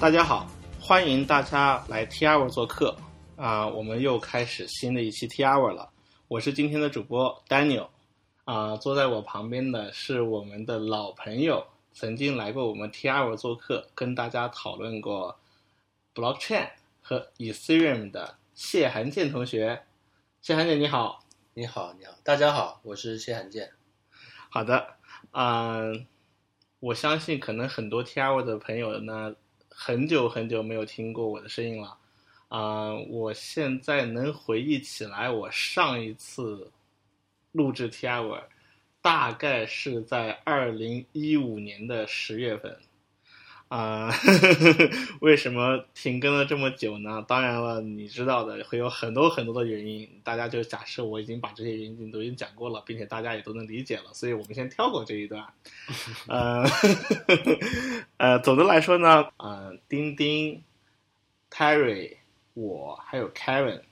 大家好，欢迎大家来 T Hour 做客啊、我们又开始新的一期 T Hour 了。我是今天的主播 Daniel 啊、坐在我旁边的是我们的老朋友，曾经来过我们 T Hour 做客，跟大家讨论过 Blockchain 和 Ethereum 的谢寒健同学。谢寒健你好，你好，你好，大家好，我是谢寒健。好的，嗯、我相信可能很多 T R 的朋友呢，很久很久没有听过我的声音了。啊、我现在能回忆起来，我上一次录制 T R 大概是在二零一五年的十月份。啊、为什么停更了这么久呢？当然了，你知道的，会有很多很多的原因。大家就假设我已经把这些原因都已经讲过了，并且大家也都能理解了，所以我们先跳过这一段。呃，呃，总的来说呢，呃，丁丁、Terry、我还有 Kevin，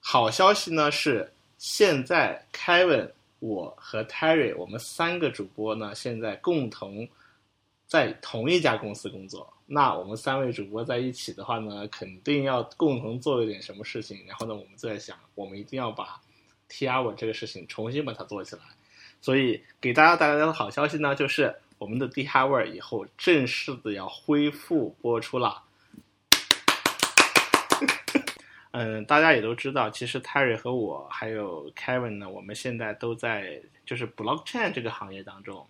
好消息呢是现在 Kevin、我和 Terry 我们三个主播呢，现在共同在同一家公司工作。那我们三位主播在一起的话呢，肯定要共同做一点什么事情。然后呢，我们就在想，我们一定要把 T R 这个事情重新把它做起来。所以给大家带来的好消息呢，就是我们的 D H R 以后正式的要恢复播出了。嗯，大家也都知道，其实 Terry 和我还有 Kevin 呢，我们现在都在就是 blockchain 这个行业当中。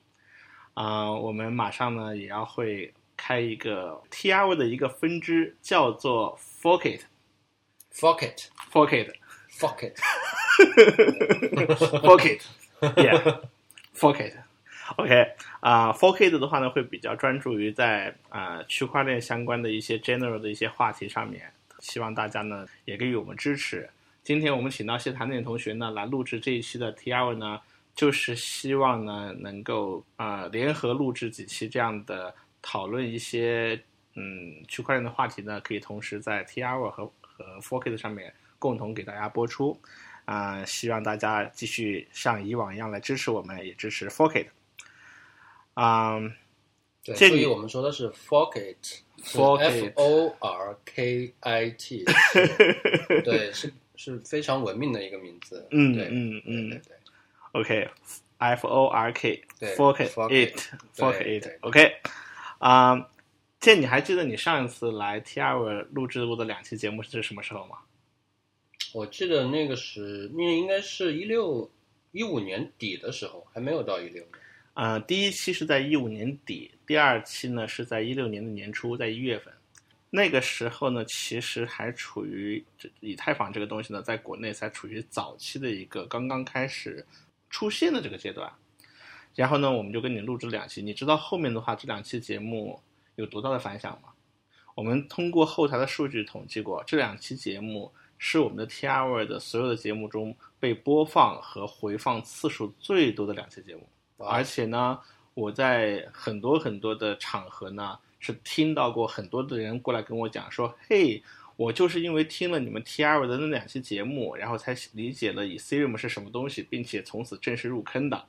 啊、我们马上呢也要会开一个 T R 的一个分支，叫做 Fork it，Fork it，Fork it，Fork it，Fork it，Yeah，Fork it OK 啊、Forkit 的话呢会比较专注于在啊、区块链相关的一些 general 的一些话题上面，希望大家呢也给予我们支持。今天我们请到谢谭念同学呢来录制这一期的 T R 呢，就是希望呢能够呃、联合录制几期这样的讨论一些嗯区块链的话题呢，可以同时在 T R 和和 Forkit 上面共同给大家播出。啊、希望大家继续像以往一样来支持我们，也支持 Forkit。啊、对，这里所以我们说的是 forkit forkit o r kit 对，是是非常文明的一个名字。嗯对嗯嗯对 OK，F O R K 对 Fork fork it it Fork 对 it 对 OK 啊，这你还记得你上一次来 T R 录制过的两期节目是什么时候吗？我记得那个是，那应该是一六一五年底的时候，还没有到一六年。呃，第一期是在一五年底，第二期呢是在一六年的年初，在一月份。那个时候呢，其实还处于这以太坊这个东西呢，在国内才处于早期的一个刚刚开始出现的这个阶段。然后呢，我们就跟你录制两期。你知道后面的话，这两期节目有多大的反响吗？我们通过后台的数据统计过，这两期节目是我们的 T R 的所有的节目中被播放和回放次数最多的两期节目。而且呢，我在很多很多的场合呢，是听到过很多的人过来跟我讲说，嘿，我就是因为听了你们 T R 的那两期节目，然后才理解了 Ethereum 是什么东西，并且从此正式入坑的。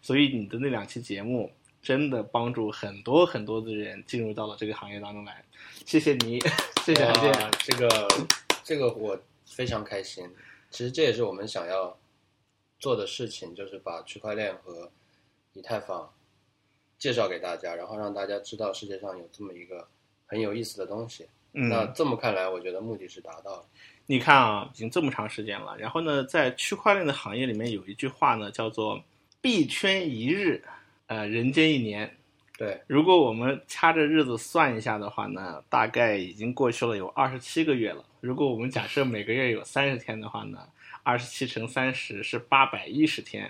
所以你的那两期节目真的帮助很多很多的人进入到了这个行业当中来。谢谢你，谢谢韩哇健。这个这个我非常开心。其实这也是我们想要做的事情，就是把区块链和以太坊介绍给大家，然后让大家知道世界上有这么一个很有意思的东西。嗯，那这么看来，我觉得目的是达到了。你看啊，已经这么长时间了。然后呢，在区块链的行业里面有一句话呢，叫做“币圈一日，呃，人间一年”。对，如果我们掐着日子算一下的话呢，大概已经过去了有二十七个月了。如果我们假设每个月有三十天的话呢，二十七乘三十是八百一十天。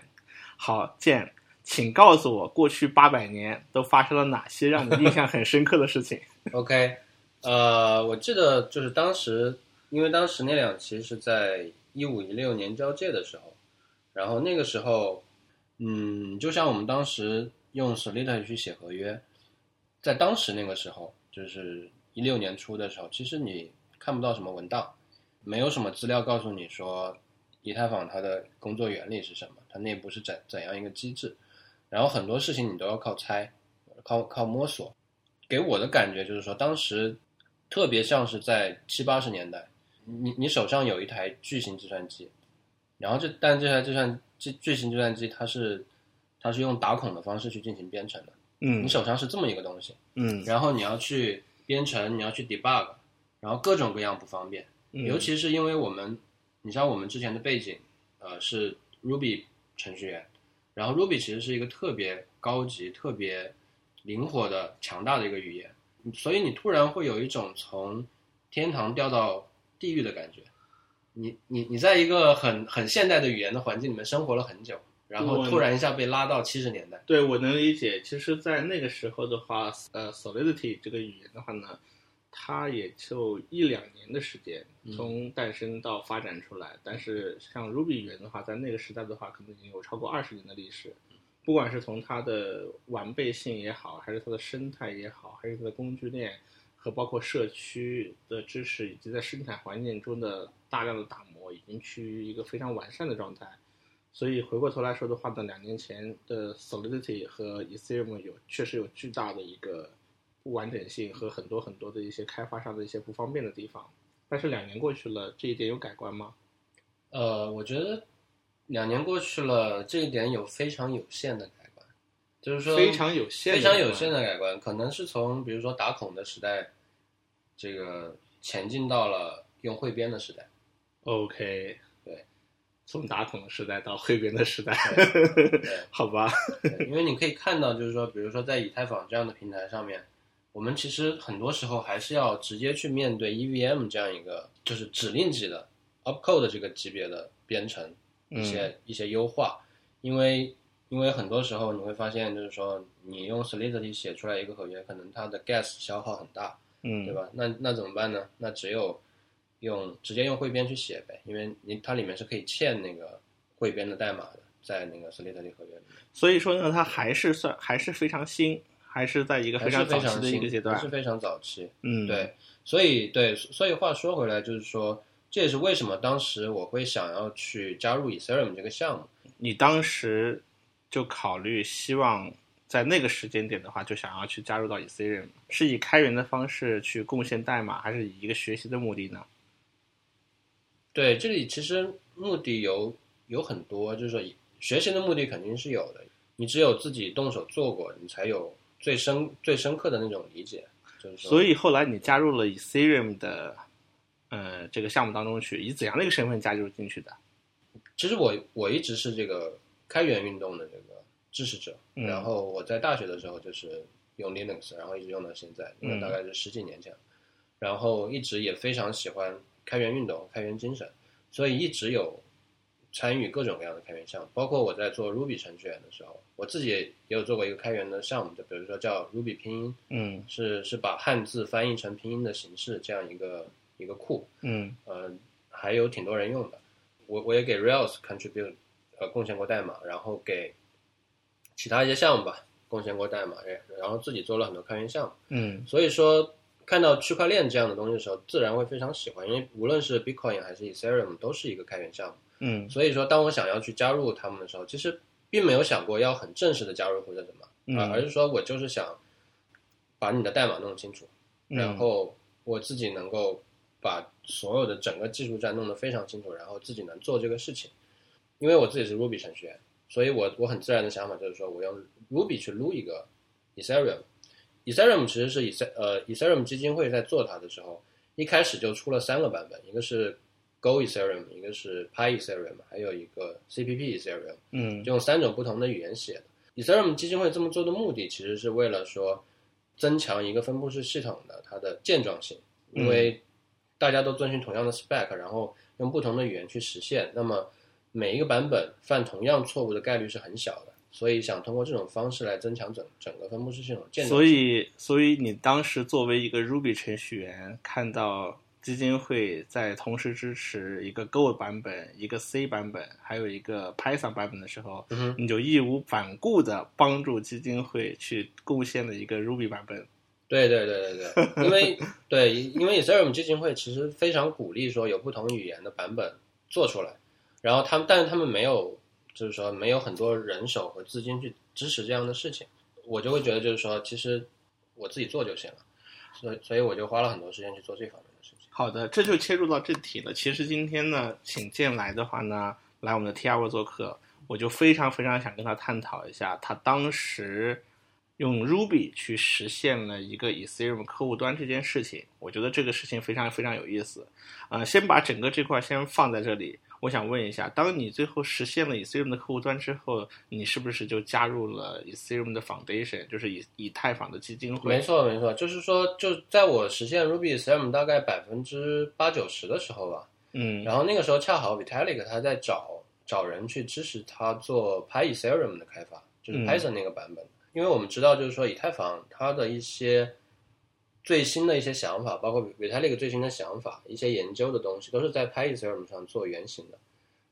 好，建，请告诉我，过去八百年都发生了哪些让你印象很深刻的事情？OK，呃，我记得就是当时，因为当时那两期是在一五一六年交界的时候，然后那个时候，嗯，就像我们当时用 Solidity 去写合约，在当时那个时候，就是一六年初的时候，其实你看不到什么文档，没有什么资料告诉你说以太坊它的工作原理是什么，它内部是怎怎样一个机制，然后很多事情你都要靠猜，靠靠摸索。给我的感觉就是说，当时特别像是在七八十年代，你你手上有一台巨型计算机，然后这但这台计算巨巨型计算机它是它是用打孔的方式去进行编程的，嗯你手上是这么一个东西，嗯然后你要去编程，你要去 debug，然后各种各样不方便。嗯尤其是因为我们，你像我们之前的背景，呃，是 Ruby 程序员，然后 Ruby 其实是一个特别高级、特别灵活的、强大的一个语言，所以你突然会有一种从天堂掉到地狱的感觉。你你你在一个很很现代的语言的环境里面生活了很久，然后突然一下被拉到七十年代。对，我能理解。其实，在那个时候的话，呃，Solidity 这个语言的话呢，它也就一两年的时间，从诞生到发展出来。但是，像 Ruby 语言的话，在那个时代的话，可能已经有超过二十年的历史。不管是从它的完备性也好，还是它的生态也好，还是它的工具链和包括社区的支持，以及在生产环境中的大量的打磨，已经趋于一个非常完善的状态。所以回过头来说的话呢，两年前的 Solidity 和 Ethereum 有确实有巨大的一个不完整性和很多很多的一些开发上的一些不方便的地方。但是两年过去了，这一点有改观吗？呃，我觉得两年过去了，这一点有非常有限的改观，就是说非常有限非常有限的改观，可能是从比如说打孔的时代，这个前进到了用汇编的时代。OK，对，从打孔的时代到汇编的时代，对好吧？对因为你可以看到，就是说，比如说在以太坊这样的平台上面，我们其实很多时候还是要直接去面对 EVM 这样一个就是指令级的 opcode 这个级别的编程一些、一些优化，因为因为很多时候你会发现，就是说你用 Solidity 写出来一个合约，可能它的 gas 消耗很大，嗯，对吧？那那怎么办呢？那只有用直接用汇编去写呗，因为你它里面是可以嵌那个汇编的代码的，在那个 Solidity 合约里面。所以说呢，它还是算还是非常新，还是在一个非常常早期的一个阶段还是。非常早期。嗯，对，所以对，所以话说回来，就是说，这也是为什么当时我会想要去加入 Ethereum 这个项目。你当时就考虑希望在那个时间点的话，就想要去加入到 Ethereum，是以开源的方式去贡献代码，还是以一个学习的目的呢？对，这里其实目的有有很多，就是说学习的目的肯定是有的，你只有自己动手做过，你才有最深最深刻的那种理解。就是说，所以后来你加入了 Ethereum 的呃这个项目当中去，以怎样的一个身份加入进去的？其实我我一直是这个开源运动的这个支持者，嗯。然后我在大学的时候就是用 Linux，然后一直用到现在，因为嗯。大概是十几年前，然后一直也非常喜欢开源运动、开源精神，所以一直有参与各种各样的开源项目，包括我在做 Ruby 程序员的时候，我自己也有做过一个开源的项目，就比如说叫 Ruby 拼音，嗯。是是把汉字翻译成拼音的形式这样一个一个库，嗯呃，还有挺多人用的。我我也给 Rails contribute 呃贡献过代码，然后给其他一些项目吧贡献过代码，然后自己做了很多开源项目。嗯所以说，看到区块链这样的东西的时候，自然会非常喜欢，因为无论是 Bitcoin 还是 Ethereum 都是一个开源项目。嗯所以说，当我想要去加入他们的时候，其实并没有想过要很正式的加入或者怎么，啊、嗯而是说我就是想把你的代码弄清楚，嗯然后我自己能够把所有的整个技术栈弄得非常清楚，然后自己能做这个事情。因为我自己是 Ruby 程序员，所以我我很自然的想法就是说，我用 Ruby 去撸一个 Ethereum。Ethereum 其实是 e 呃 Ethereum 基金会在做它的时候，一开始就出了三个版本，一个是 Go Ethereum，一个是 Pi Ethereum，还有一个 CPP Ethereum。嗯就用三种不同的语言写的。Ethereum 基金会这么做的目的，其实是为了说增强一个分布式系统的它的健壮性，因为大家都遵循同样的 spec，然后用不同的语言去实现，那么每一个版本犯同样错误的概率是很小的。所以想通过这种方式来增强整整个分布式系统建所。以，所以你当时作为一个 Ruby 程序员，看到基金会在同时支持一个 Go 版本、一个 C 版本，还有一个 Python 版本的时候，嗯你就义无反顾的帮助基金会去贡献了一个 Ruby 版本。对对对对对，因为 对，因为 Ethereum 基金会其实非常鼓励说有不同语言的版本做出来，然后他们，但是他们没有，就是说没有很多人手和资金去支持这样的事情，我就会觉得就是说，其实我自己做就行了。所以所以我就花了很多时间去做这方面的事情。好的，这就切入到正题了。其实今天呢，请剑来的话呢，来我们的 T R 做客，我就非常非常想跟他探讨一下，他当时用 Ruby 去实现了一个 Ethereum 客户端这件事情，我觉得这个事情非常非常有意思。呃，先把整个这块先放在这里。我想问一下，当你最后实现了 Ethereum 的客户端之后，你是不是就加入了 Ethereum 的 Foundation，就是以以太坊的基金会？没错，没错，就是说，就在我实现 Ruby Ethereum 大概百分之八九十的时候吧，嗯，然后那个时候恰好 Vitalik 他在找找人去支持他做 PyEthereum 的开发，就是 Python 那个版本，因为我们知道，就是说以太坊它的一些。最新的一些想法，包括 Vitalik 最新的想法，一些研究的东西，都是在 Python 上做原型的。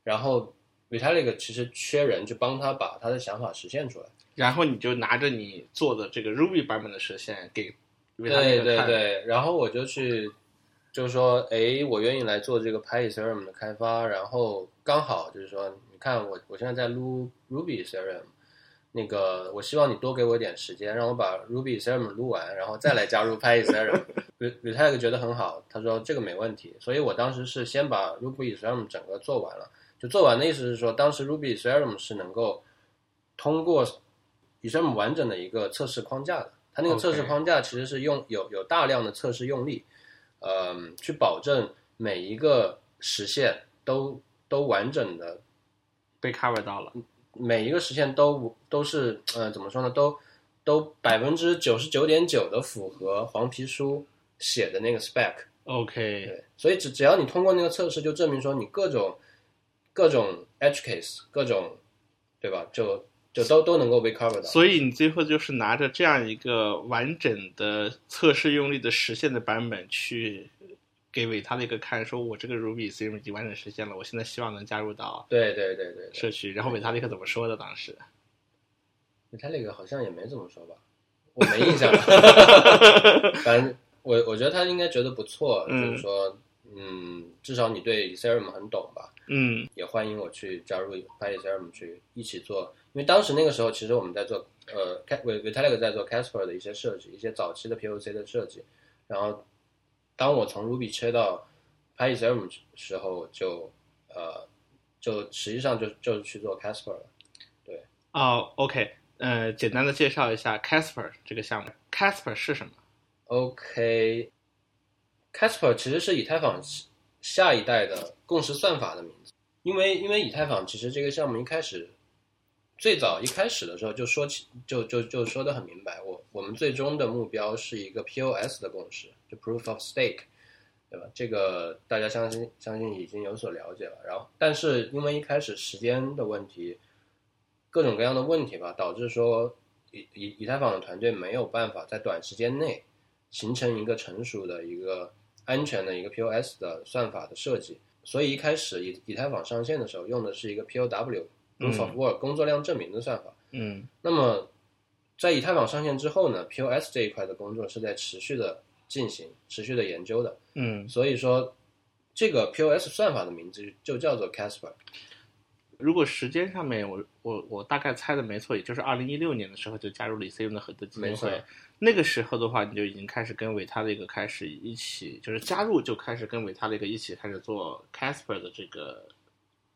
然后 Vitalik 其实缺人去帮他把他的想法实现出来。然后你就拿着你做的这个 Ruby 版本的实现给 Vitalik 对对对，然后我就去，就是说，哎，我愿意来做这个 Python 的开发。然后刚好就是说，你看我我现在在撸 Ruby Ethereum。那个，我希望你多给我一点时间，让我把 Ruby Ethereum 录完，然后再来加入 Pi Ethereum。Vitalik 觉得很好，他说这个没问题。所以我当时是先把 Ruby Ethereum 整个做完了。就做完的意思是说，当时 Ruby Ethereum 是能够通过 Ethereum 完整的一个测试框架的。它那个测试框架其实是用有有大量的测试用例，呃，去保证每一个实现都都完整的被 cover 到了。每一个实现都都是呃怎么说呢？都都百分之九十九点九的符合黄皮书写的那个 spec。OK，对，所以只只要你通过那个测试，就证明说你各种各种 edge case，各种对吧？就就都都能够被 cover 到。所以你最后就是拿着这样一个完整的测试用力的实现的版本去。给维他的一个看，说我这个 Ruby Ethereum 已经完整实现了，我现在希望能加入到对对对对社区。然后维他那个怎么说的？当时维他那个好像也没怎么说吧，我没印象。反正我我觉得他应该觉得不错，就是说，嗯，至少你对 Ethereum 很懂吧？嗯，也欢迎我去加入 Ethereum 去一起做。因为当时那个时候，其实我们在做呃，韦韦他那个在做 Casper 的一些设计，一些早期的 POC 的设计，然后。当我从 Ruby 切到 Python 时候，就呃，就实际上就就去做 Casper 了。对，哦，OK，呃，简单的介绍一下 Casper 这个项目。Casper 是什么？OK，Casper 其实是以太坊下一代的共识算法的名字。因为因为以太坊其实这个项目一开始最早一开始的时候就说起就就就说的很明白，我我们最终的目标是一个 POS 的共识。就 proof of stake，对吧？这个大家相信相信已经有所了解了。然后，但是因为一开始时间的问题，各种各样的问题吧，导致说以以以太坊的团队没有办法在短时间内形成一个成熟的一个安全的一个 POS 的算法的设计。所以一开始以以太坊上线的时候用的是一个 POW proof of work 工作量证明的算法。嗯。那么在以太坊上线之后呢，POS 这一块的工作是在持续的。进行持续的研究的，嗯，所以说这个 POS 算法的名字就叫做 Casper。如果时间上面我我我大概猜的没错，也就是二零一六年的时候就加入了 Ethereum 的很多基金会。那个时候的话，你就已经开始跟维他的一个开始一起，就是加入就开始跟维他的一个一起开始做 Casper 的这个。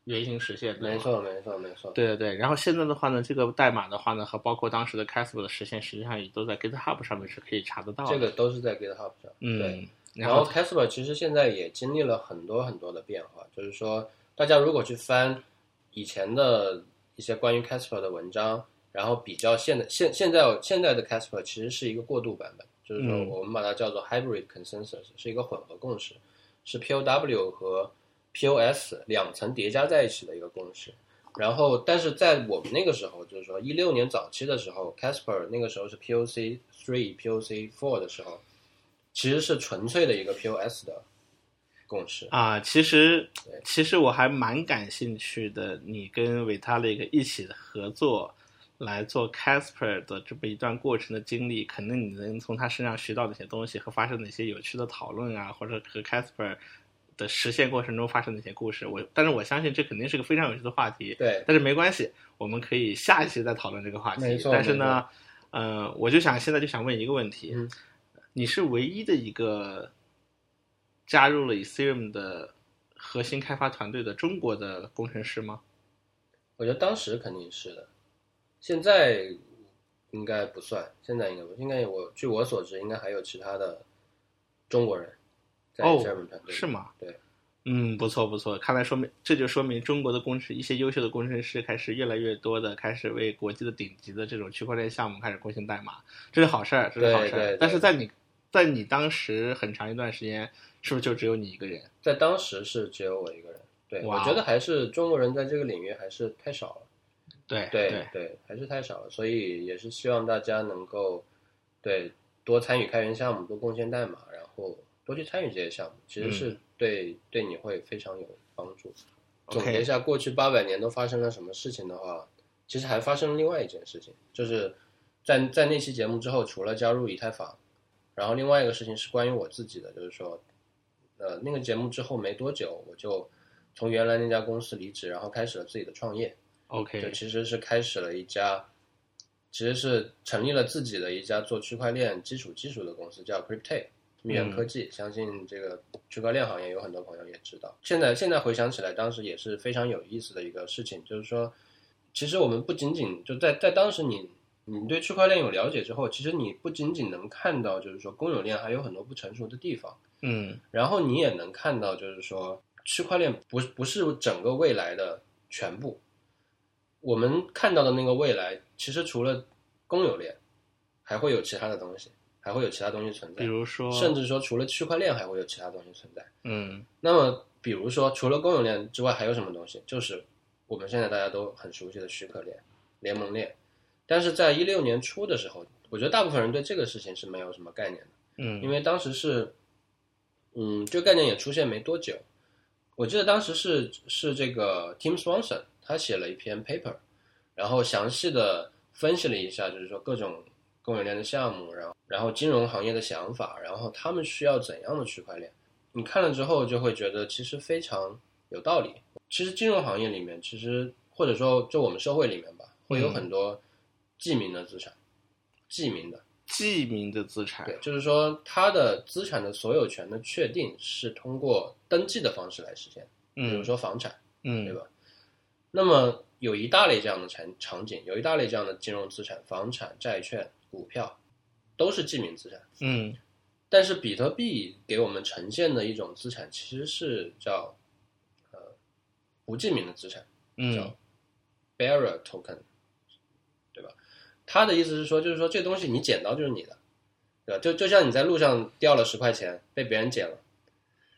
原型实现，没错，没错，没错。对对对，然后现在的话呢，这个代码的话呢，和包括当时的 Casper 的实现，实际上也都在 GitHub 上面是可以查得到。这个都是在 GitHub 上。嗯，然后 Casper 其实现在也经历了很多很多的变化，就是说，大家如果去翻以前的一些关于 Casper 的文章，然后比较现在现现在现在的 Casper 其实是一个过渡版本，就是说我们把它叫做 Hybrid Consensus，是一个混合共识，是 POW 和 POS 两层叠加在一起的一个公式，然后，但是在我们那个时候，就是说一六年早期的时候，Casper 那个时候是 POC three、POC four 的时候，其实是纯粹的一个 POS 的共识啊。其实，其实我还蛮感兴趣的，你跟 Vitalik 一起合作来做 Casper 的这么一段过程的经历，可能你能从他身上学到哪些东西和发生哪些有趣的讨论啊，或者和 Casper。的实现过程中发生的一些故事，我但是我相信这肯定是个非常有趣的话题。对，但是没关系，我们可以下一期再讨论这个话题。没错。但是呢，嗯、我就想现在就想问一个问题，嗯你是唯一的一个加入了 Ethereum 的核心开发团队的中国的工程师吗？我觉得当时肯定是的，现在应该不算，现在应该不，应该我据我所知，应该还有其他的中国人在哦。是吗？对，嗯，不错不错，看来说明这就说明中国的工程一些优秀的工程师开始越来越多的开始为国际的顶级的这种区块链项目开始贡献代码，这是好事儿，这是好事儿。但是在你在你当时很长一段时间，是不是就只有你一个人？在当时是只有我一个人。对，我觉得还是中国人在这个领域还是太少了。对对对，还是太少了，所以也是希望大家能够对多参与开源项目，多贡献代码，然后多去参与这些项目，其实是对、对你会非常有帮助。总结一下过去八百年都发生了什么事情的话，其实还发生了另外一件事情，就是在在那期节目之后，除了加入以太坊，然后另外一个事情是关于我自己的，就是说，呃，那个节目之后没多久，我就从原来那家公司离职，然后开始了自己的创业。就 OK，就其实是开始了一家，其实是成立了自己的一家做区块链基础技术的公司，叫 Cryptate 密源科技。相信这个区块链行业有很多朋友也知道。现在现在回想起来，当时也是非常有意思的一个事情，就是说，其实我们不仅仅就在在当时你你对区块链有了解之后，其实你不仅仅能看到就是说公有链还有很多不成熟的地方。嗯然后你也能看到，就是说，区块链不不是整个未来的全部。我们看到的那个未来，其实除了公有链，还会有其他的东西，还会有其他东西存在比，如说，甚至说除了区块链，还会有其他东西存在。嗯那么，比如说，除了公有链之外，还有什么东西？就是我们现在大家都很熟悉的许可链、联盟链。但是在一六年初的时候，我觉得大部分人对这个事情是没有什么概念的。嗯因为当时是，嗯，这个概念也出现没多久。我记得当时是是这个 Tim Swanson 他写了一篇 paper，然后详细的分析了一下，就是说各种公有链的项目，然后然后金融行业的想法，然后他们需要怎样的区块链。你看了之后就会觉得其实非常有道理。其实金融行业里面，其实或者说就我们社会里面吧，会有嗯很多记名的资产，记名的。记名的资产对，就是说它的资产的所有权的确定是通过登记的方式来实现，比如嗯说房产，嗯对嗯吧？那么有一大类这样的产场景，有一大类这样的金融资产，房产、债券、股票，都是记名资产。嗯但是比特币给我们呈现的一种资产，其实是叫呃不记名的资产，嗯叫 bearer token，对吧？他的意思是说，就是说这东西你捡到就是你的，对吧？就就像你在路上掉了十块钱，被别人捡了，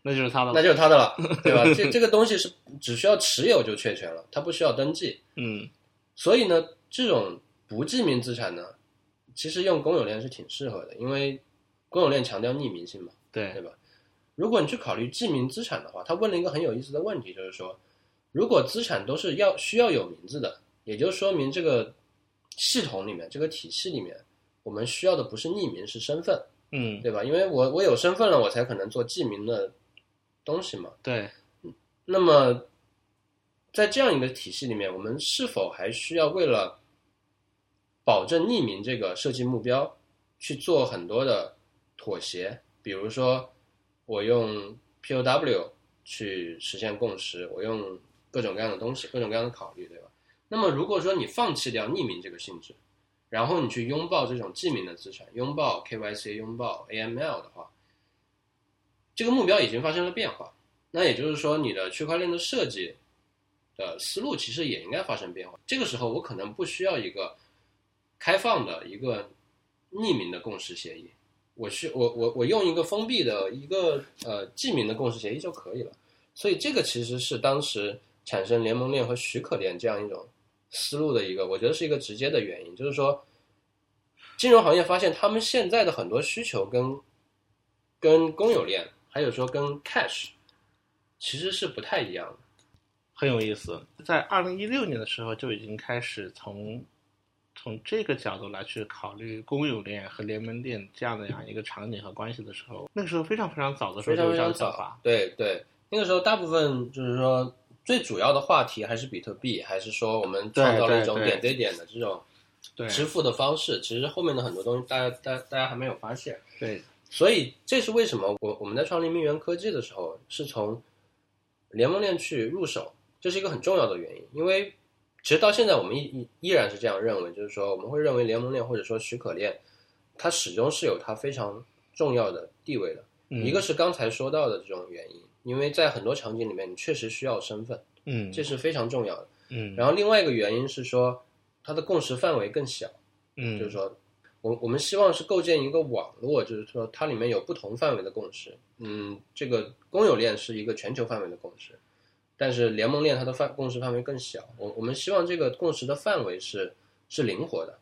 那就是他的那就是他的了，对吧？这这个东西是只需要持有就确权了，它不需要登记。嗯所以呢，这种不记名资产呢，其实用公有链是挺适合的，因为公有链强调匿名性嘛。对对吧？如果你去考虑记名资产的话，他问了一个很有意思的问题，就是说，如果资产都是要需要有名字的，也就说明这个系统里面、这个体系里面，我们需要的不是匿名，是身份，嗯对吧？因为我我有身份了，我才可能做记名的东西嘛。对那么，在这样一个体系里面，我们是否还需要为了保证匿名这个设计目标，去做很多的妥协？比如说，我用 POW 去实现共识，我用各种各样的东西，各种各样的考虑，对吧？那么，如果说你放弃掉匿名这个性质，然后你去拥抱这种记名的资产，拥抱 KYC，拥抱 AML 的话，这个目标已经发生了变化。那也就是说，你的区块链的设计的思路其实也应该发生变化。这个时候，我可能不需要一个开放的一个匿名的共识协议，我需我我我用一个封闭的一个呃记名的共识协议就可以了。所以这个其实是当时产生联盟链和许可链这样一种思路的一个，我觉得是一个直接的原因，就是说，金融行业发现他们现在的很多需求跟跟公有链，还有说跟 cash，其实是不太一样的。很有意思。在二零一六年的时候就已经开始从从这个角度来去考虑公有链和联盟链这样的样一个场景和关系的时候，那个时候非常非常早的时候非常非常就有这样的想早法。。对对，那个时候大部分就是说最主要的话题还是比特币，还是说我们创造了一种点对点的这种对支付的方式，其实后面的很多东西大家大大家还没有发现。对，所以这是为什么我我们在创立命源科技的时候是从联盟链去入手，这是一个很重要的原因。因为其实到现在我们依依依然是这样认为，就是说我们会认为联盟链或者说许可链，它始终是有它非常重要的地位的。嗯一个是刚才说到的这种原因，因为在很多场景里面你确实需要身份，嗯这是非常重要的。嗯然后另外一个原因是说它的共识范围更小。嗯就是说，我我们希望是构建一个网络，就是说它里面有不同范围的共识。嗯，这个公有链是一个全球范围的共识，但是联盟链它的范共识范围更小。我我们希望这个共识的范围是是灵活的，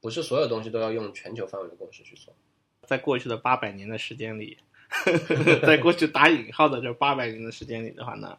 不是所有东西都要用全球范围的共识去做。在过去的八百年的时间里，在过去打引号的这八百年的时间里的话呢，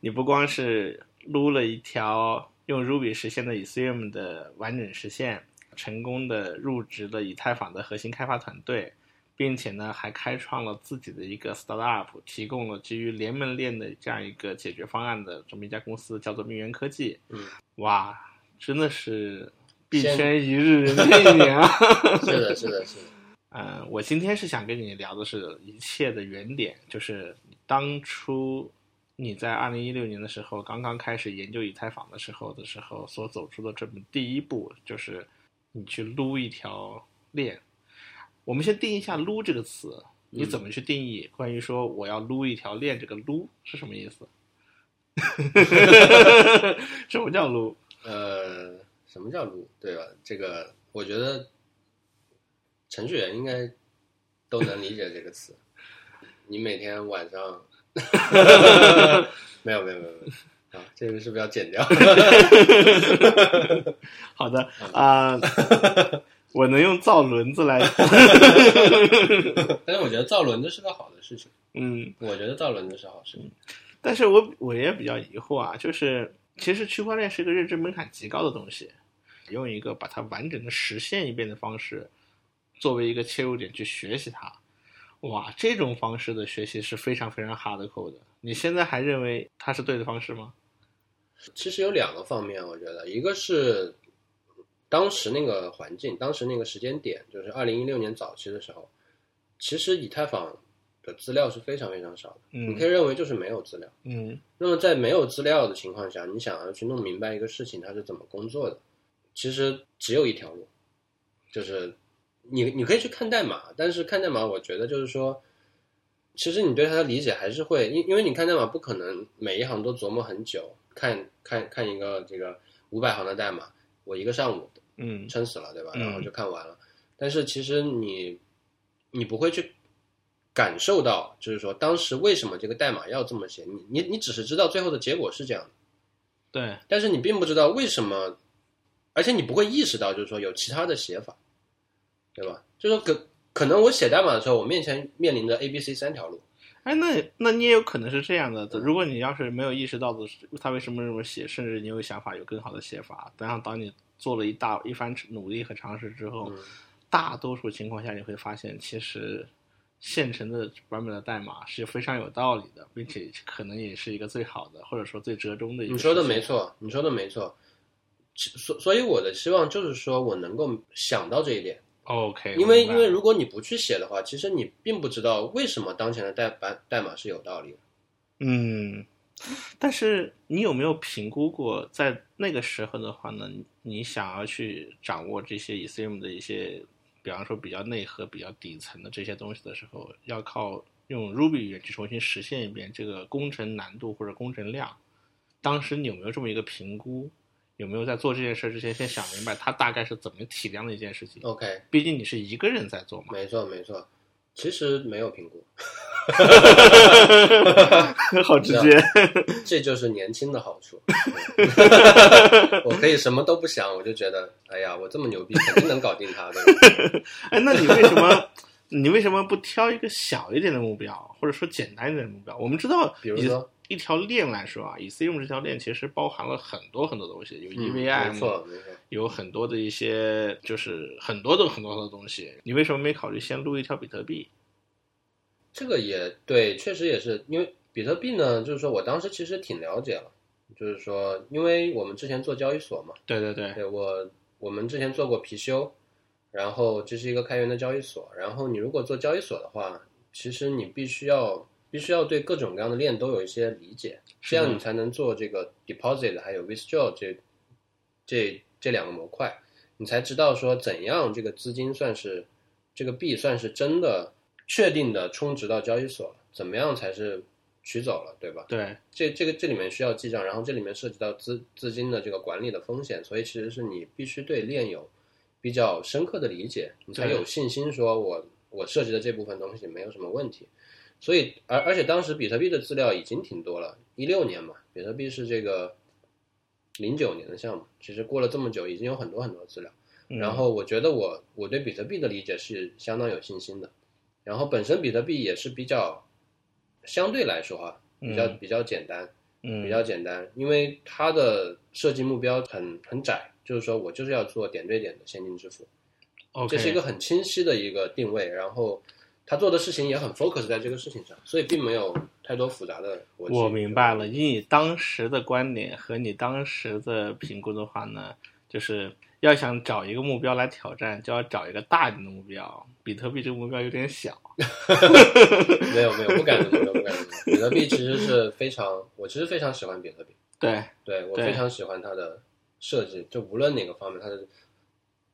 你不光是撸了一条用 Ruby 实现的 Ethereum 的完整实现，成功的入职了以太坊的核心开发团队，并且呢还开创了自己的一个 startup，提供了基于联盟链的这样一个解决方案的这么一家公司，叫做命源科技。嗯，哇，真的是币先圈一日人的一年啊！是的，是的，是的。嗯，我今天是想跟你聊的是一切的原点，就是当初你在二零一六年的时候刚刚开始研究以太坊的时候的时候所走出的这么第一步，就是你去撸一条链。我们先定义一下“撸”这个词，你怎么去定义？关于说我要撸一条链，这个“撸”是什么意思？什么叫撸？呃，什么叫撸？对吧？这个我觉得程序员应该都能理解这个词。你每天晚上 没有没有没有没有啊，这个是不是要剪掉？好的啊、我能用造轮子来，但是我觉得造轮子是个好的事情，嗯。我觉得造轮子是好事情。但是我我也比较疑惑啊，就是其实区块链是一个认知门槛极高的东西，用一个把它完整的实现一遍的方式，作为一个切入点去学习它，哇，这种方式的学习是非常非常 hardcore 的。你现在还认为它是对的方式吗？其实有两个方面，我觉得，一个是当时那个环境，当时那个时间点，就是二零一六年早期的时候，其实以太坊的资料是非常非常少的，嗯你可以认为就是没有资料。嗯那么在没有资料的情况下，你想要去弄明白一个事情它是怎么工作的，其实只有一条路，就是你你可以去看代码，但是看代码，我觉得就是说，其实你对它的理解还是会，因因为你看代码不可能每一行都琢磨很久，看看看一个这个五百行的代码，我一个上午嗯撑死了，对吧？嗯然后就看完了。但是其实你你不会去感受到，就是说当时为什么这个代码要这么写，你你你只是知道最后的结果是这样的，对，但是你并不知道为什么，而且你不会意识到，就是说有其他的写法，对吧？就是说可可能我写代码的时候，我面前面临着 A、B、C 三条路，哎，那那你也有可能是这样的。如果你要是没有意识到的是他为什么这么写，甚至你有想法有更好的写法，然后当你做了一大一番努力和尝试之后，嗯大多数情况下你会发现，其实现成的版本的代码是非常有道理的，并且可能也是一个最好的，或者说最折中的一个。你说的没。错，你说的没错。所所以我的希望就是说我能够想到这一点，OK，因为因为如果你不去写的话，其实你并不知道为什么当前的代版代码是有道理的。嗯，但是你有没有评估过，在那个时候的话呢，你你想要去掌握这些 Ethereum 的一些，比方说比较内核、比较底层的这些东西的时候，要靠用 Ruby 语言去重新实现一遍这个工程难度或者工程量。当时你有没有这么一个评估？有没有在做这件事之前先想明白他大概是怎么体量的一件事情？OK，毕竟你是一个人在做嘛。没错没错，其实没有评估，好直接。这就是年轻的好处。我可以什么都不想，我就觉得，哎呀，我这么牛逼，肯定能搞定他，对吧？哎，那你为什么你为什么不挑一个小一点的目标，或者说简单一点的目标？我们知道，比如说一条链来说啊，Ethereum 这条链其实包含了很多很多东西，有嗯 EVM，、没错。有很多的一些就是很多的很多的东西。你为什么没考虑先录一条比特币？这个也对，确实也是因为比特币呢，就是说我当时其实挺了解了，就是说，因为我们之前做交易所嘛，对对对，对我我们之前做过貔貅，然后这是一个开源的交易所，然后你如果做交易所的话，其实你必须要必须要对各种各样的链都有一些理解，这样你才能做这个 deposit 还有 withdraw 这这这两个模块，你才知道说怎样这个资金算是这个币算是真的确定的充值到交易所了，怎么样才是取走了，对吧？对，这这个这里面需要记账，然后这里面涉及到资资金的这个管理的风险，所以其实是你必须对链有比较深刻的理解，你才有信心说我我设计的这部分东西没有什么问题。所以而而且当时比特币的资料已经挺多了，一六年嘛，比特币是这个零九年的项目，其实过了这么久，已经有很多很多资料。嗯然后我觉得我我对比特币的理解是相当有信心的，然后本身比特币也是比较相对来说哈，比较、嗯比较简单，嗯比较简单，因为它的设计目标很很窄，就是说我就是要做点对点的现金支付这是一个很清晰的一个定位，然后他做的事情也很 focus 在这个事情上，所以并没有太多复杂的逻辑。我明白了，以你当时的观点和你当时的评估的话呢，就是要想找一个目标来挑战，就要找一个大一点的目标。比特币这个目标有点小，没有没有不敢不敢。比特币其实是非常，我其实非常喜欢比特币，对，对对我非常喜欢他的设计，就无论哪个方面，他的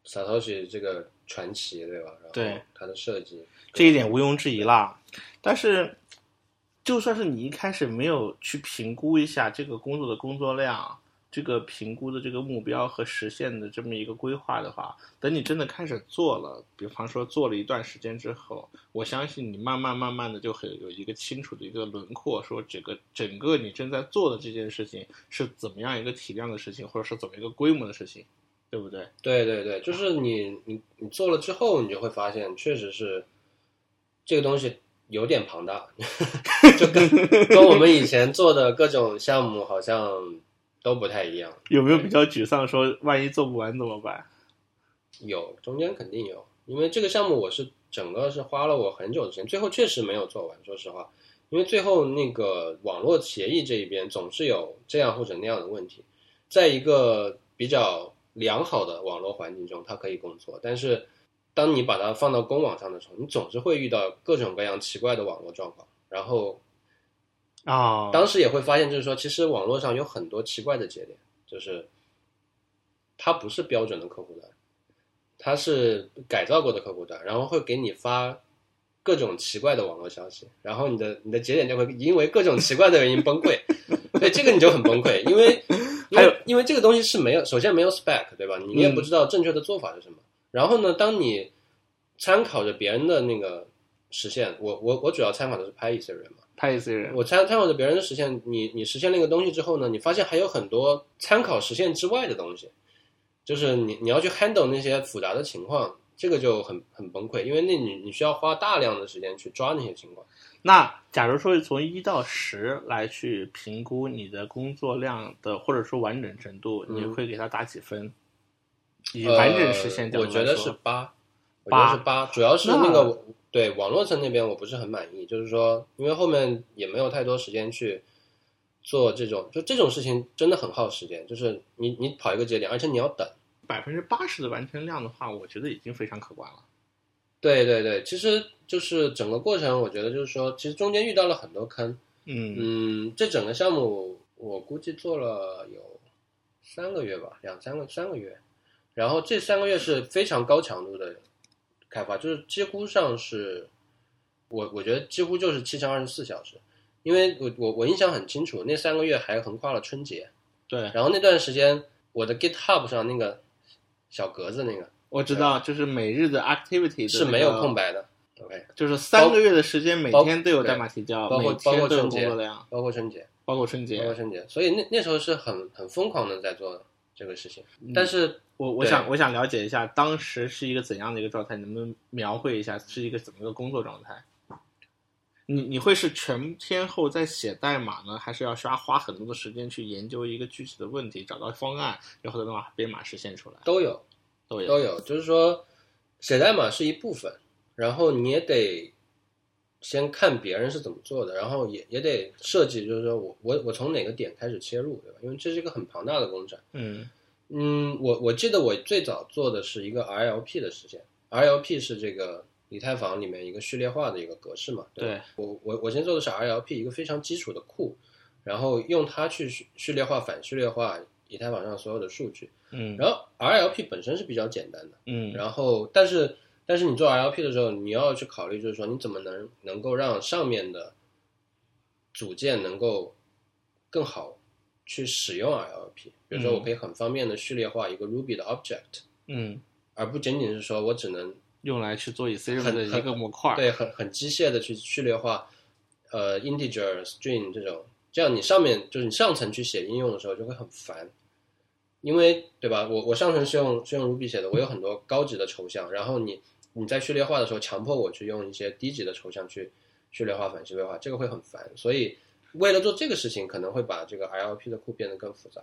Satoshi 这个传奇，对吧？然后对它的设计，这一点毋庸置疑啦。但是，就算是你一开始没有去评估一下这个工作的工作量，这个评估的这个目标和实现的这么一个规划的话，等你真的开始做了，比方说做了一段时间之后，我相信你慢慢慢慢的就会有一个清楚的一个轮廓，说整个整个你正在做的这件事情是怎么样一个体量的事情，或者是怎么一个规模的事情，对不对？对对对，就是你你你做了之后，你就会发现，确实是这个东西有点庞大，就跟跟我们以前做的各种项目好像都不太一样。有没有比较沮丧，说万一做不完怎么办？有中间肯定有，因为这个项目我是整个是花了我很久的时间，最后确实没有做完。说实话，因为最后那个网络协议这一边总是有这样或者那样的问题，在一个比较良好的网络环境中，它可以工作，但是当你把它放到公网上的时候，你总是会遇到各种各样奇怪的网络状况，然后啊、当时也会发现，就是说，其实网络上有很多奇怪的节点，就是它不是标准的客户端，它是改造过的客户端，然后会给你发各种奇怪的网络消息，然后你的你的节点就会因为各种奇怪的原因崩溃，对这个你就很崩溃，因为 因还有为因为这个东西是没有，首先没有 spec 对吧？你也不知道正确的做法是什么，然后呢，当你参考着别人的那个实现，我我我主要参考的是 Ethereum 嘛。拍一些人，我参参考着别人的实现，你你实现那个东西之后呢，你发现还有很多参考实现之外的东西，就是你你要去 handle 那些复杂的情况，这个就很很崩溃，因为那你你需要花大量的时间去抓那些情况。那假如说是从一到十来去评估你的工作量的或者说完整程度，嗯你会给它打几分？以完整实现我觉得是八，我觉八得是八，主要是那个对网络层那边我不是很满意，就是说，因为后面也没有太多时间去做这种，就这种事情真的很耗时间，就是你你跑一个节点，而且你要等。百分之八十的完成量的话，我觉得已经非常可观了。对对对，其实就是整个过程，我觉得就是说，其实中间遇到了很多坑。嗯嗯，这整个项目我估计做了有三个月吧，两三个三个月，然后这三个月是非常高强度的开发，就是几乎上是，我我觉得几乎就是七乘二十四小时，因为我我我印象很清楚，那三个月还横跨了春节，对，然后那段时间我的 GitHub 上那个小格子那个我知道，就是每日的 activity 的是没有空，白的，OK，就是三个月的时间，每天都有代码提交，包括包括春节包括春节。包括春节包括。春节，所以那那时候是很很疯狂的在做这个事情。嗯但是我我想我想了解一下，当时是一个怎样的一个状态？能不能描绘一下是一个怎么一个工作状态？你你会是全天候在写代码呢，还是要需要花很多的时间去研究一个具体的问题，找到方案，然后再能把编码实现出来？都有都有都有，就是说写代码是一部分，然后你也得先看别人是怎么做的，然后也也得设计，就是说我我我从哪个点开始切入，对吧？因为这是一个很庞大的工程。嗯嗯，我我记得我最早做的是一个 RLP 的实现，RLP 是这个以太坊里面一个序列化的一个格式嘛。对吧我我我先做的是 RLP，一个非常基础的库，然后用它去序序列化、反序列化以太坊上所有的数据。嗯然后 RLP 本身是比较简单的，嗯然后但是但是你做 RLP 的时候，你要去考虑就是说你怎么能能够让上面的组件能够更好去使用 RLP。比如说，嗯我可以很方便的序列化一个 Ruby 的 object，嗯，而不仅仅是说我只能用来去做 Ethereum 很的一个模块。对很很机械的去序列化，呃，integer、string 这种，这样你上面就是你上层去写应用的时候就会很烦，因为对吧？我我上层是用是用 Ruby 写的，我有很多高级的抽象，然后你你在序列化的时候强迫我去用一些低级的抽象去序列化、反序列化，这个会很烦。所以为了做这个事情，可能会把这个 LP 的库变得更复杂。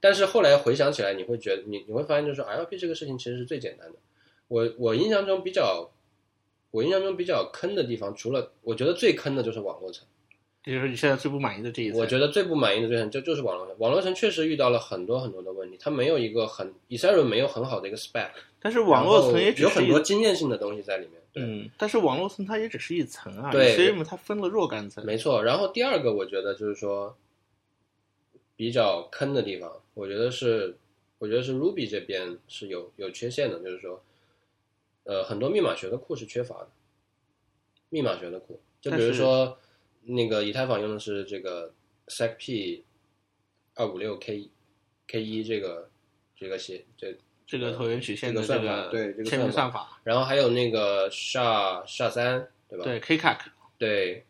但是后来回想起来，你会觉得你你会发现，就是说 LP 这个事情其实是最简单的。我我印象中比较我印象中比较坑的地方，除了我觉得最坑的就是网络层。也就是你现在最不满意的这一层。我觉得最不满意的这层就就是网络层，网络层确实遇到了很多很多的问题，它没有一个很 Ethereum 没有很好的一个 spec，但是网络层也只有很多经验性的东西在里面。对，嗯，但是网络层它也只是一层啊对，Ethereum 它分了若干层。没错。然后第二个，我觉得就是说比较坑的地方，我觉得是我觉得是 Ruby 这边是有有缺陷的，就是说，呃，很多密码学的库是缺乏的，密码学的库，就比如说那个以太坊用的是这个 SecP 二五六 K K 一这个这个写这这个椭圆曲线的这个算法对这个签名算算法，然后还有那个 SHA SHA 三，对吧？对 KCAC，对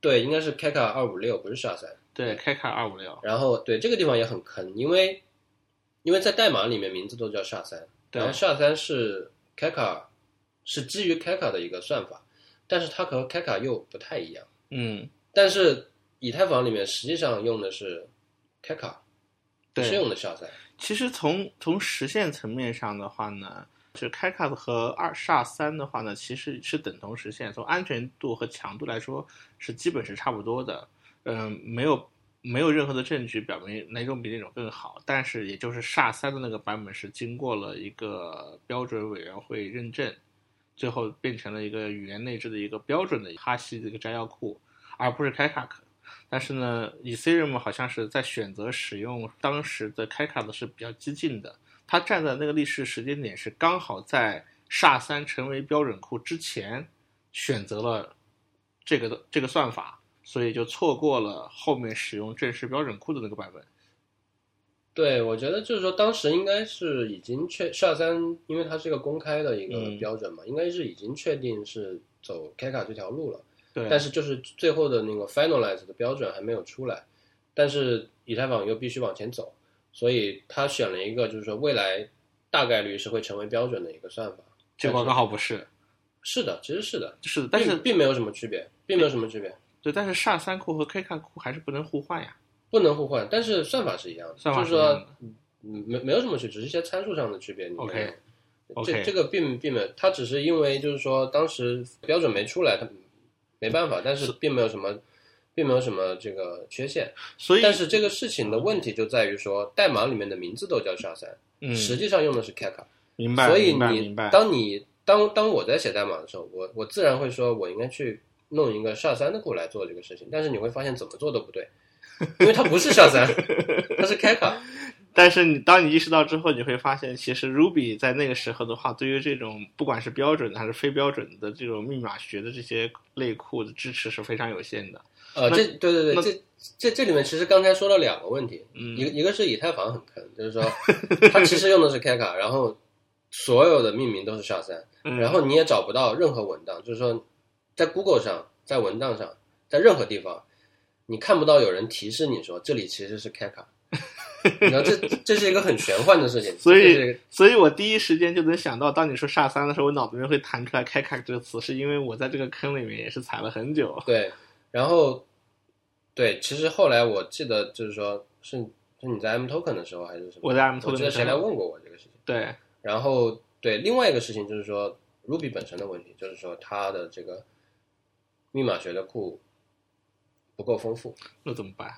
对，应该是 Keka 二五六，不是 SHA 三。对 KCAC 二五六，然后对这个地方也很坑，因为因为在代码里面名字都叫 SHA 三，对然后 SHA 三是 Keka 是基于 Keka 的一个算法，但是它和 Keka 又不太一样。嗯，但是以太坊里面实际上用的是 Keka，不对是用的 SHA 三。其实从从实现层面上的话呢，是 KCAC 和二 SHA 三的话呢，其实是等同实现，从安全度和强度来说是基本是差不多的。嗯，没有没有任何的证据表明哪种比哪种更好，但是也就是 SHA 三的那个版本是经过了一个标准委员会认证，最后变成了一个语言内置的一个标准的哈希的一个摘要库，而不是 KCAC。但是呢，Ethereum 好像是在选择使用当时的 KCAC 是比较激进的，它站在那个历史时间点是刚好在 SHA 三成为标准库之前选择了这个的这个算法，所以就错过了后面使用正式标准库的那个版本。对，我觉得就是说，当时应该是已经确 SHA 三，因为它是一个公开的一个嗯标准嘛，应该是已经确定是走 Keka 这条路了。对，但是就是最后的那个 finalize 的标准还没有出来，但是以太坊又必须往前走，所以他选了一个就是说未来大概率是会成为标准的一个算法。结果刚好不是，是的，其实是的，是的，但是并并没有什么区别，并没有什么区别，对，但是 SHA 三库和 KCAC 库还是不能互换呀。不能互换，但是算法是一样的，算法就是说没没有什么区，只是一些参数上的区别。你 OK 这这个并并没有，它只是因为就是说当时标准没出来，它没办法，但是并没有什么，并没有什么这个缺陷。所以，但是这个事情的问题就在于说，代码里面的名字都叫 SHA 三，嗯，实际上用的是 Kaka 明白，所以，你。当你当当我在写代码的时候，我我自然会说我应该去弄一个 SHA 三的库来做这个事情，但是你会发现怎么做都不对，因为它不是 SHA 三，它是 Keka。但是你当你意识到之后，你会发现，其实 Ruby 在那个时候的话，对于这种不管是标准的还是非标准的这种密码学的这些类库的支持是非常有限的。呃，这对对对，这这这里面其实刚才说了两个问题，嗯一个一个是以太坊很坑，就是说 它其实用的是 Keka，然后所有的命名都是 SHA 三，嗯，然后你也找不到任何文档，就是说在 Google 上，在文档上，在任何地方，你看不到有人提示你说这里其实是 Keka。你知道这这是一个很玄幻的事情，所以所以我第一时间就能想到，当你说 SHA 三的时候，我脑子里面会弹出来 “KCAC” 这个词，是因为我在这个坑里面也是踩了很久。对，然后对，其实后来我记得就是说是是你在 M Token 的时候还是什么？我在 M Token 记得谁来问过我这个事情。对，然后对另外一个事情就是说 Ruby 本身的问题，就是说它的这个密码学的库不够丰富。那怎么办？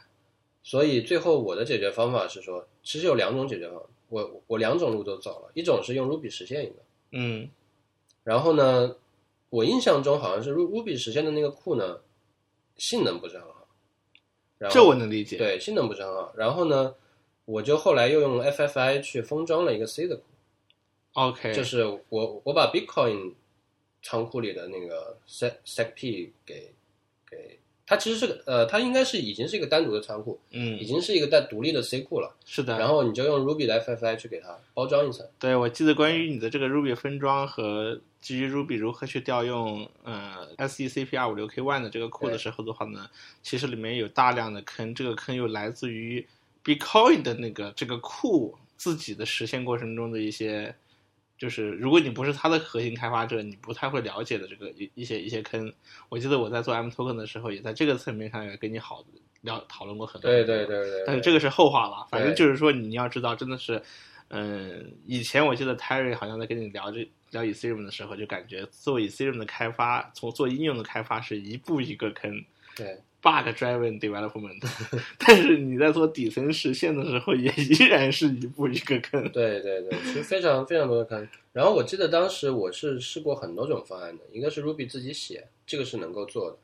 所以最后我的解决方法是说，其实有两种解决方法，我我两种路都走了，一种是用 Ruby 实现一个，嗯。然后呢，我印象中好像是 Ru- Ruby 实现的那个库呢，性能不是很好，然后这我能理解。对性能不是很好，然后呢，我就后来又用 FFI 去封装了一个 C 的库，OK，就是我我把 Bitcoin 仓库里的那个 sec secp 给给它其实是个呃，它应该是已经是一个单独的仓库，嗯已，经是一个带独立的 C 库了。是的。然后你就用 Ruby 的 FFI 去给它包装一层。对，我记得关于你的这个 Ruby 分装和基于 Ruby 如何去调用呃 SECP 二五六 K one 的这个库的时候的话呢，其实里面有大量的坑，这个坑又来自于 Bitcoin 的那个这个库自己的实现过程中的一些，就是如果你不是它的核心开发者，你不太会了解的这个一一些一些坑。我记得我在做 M Token 的时候，也在这个层面上也跟你好聊讨论过很多。对对对对。但是这个是后话了，反正就是说你要知道，真的是，嗯，以前我记得 Terry 好像在跟你聊这聊 Ethereum 的时候，就感觉做 Ethereum 的开发，从做应用的开发是一步一个坑对，bug driven development，但是你在做底层实现的时候，也依然是一步一个坑。对对对，其实非常非常多的坑。然后我记得当时我是试过很多种方案的，一个是 Ruby 自己写，这个是能够做的。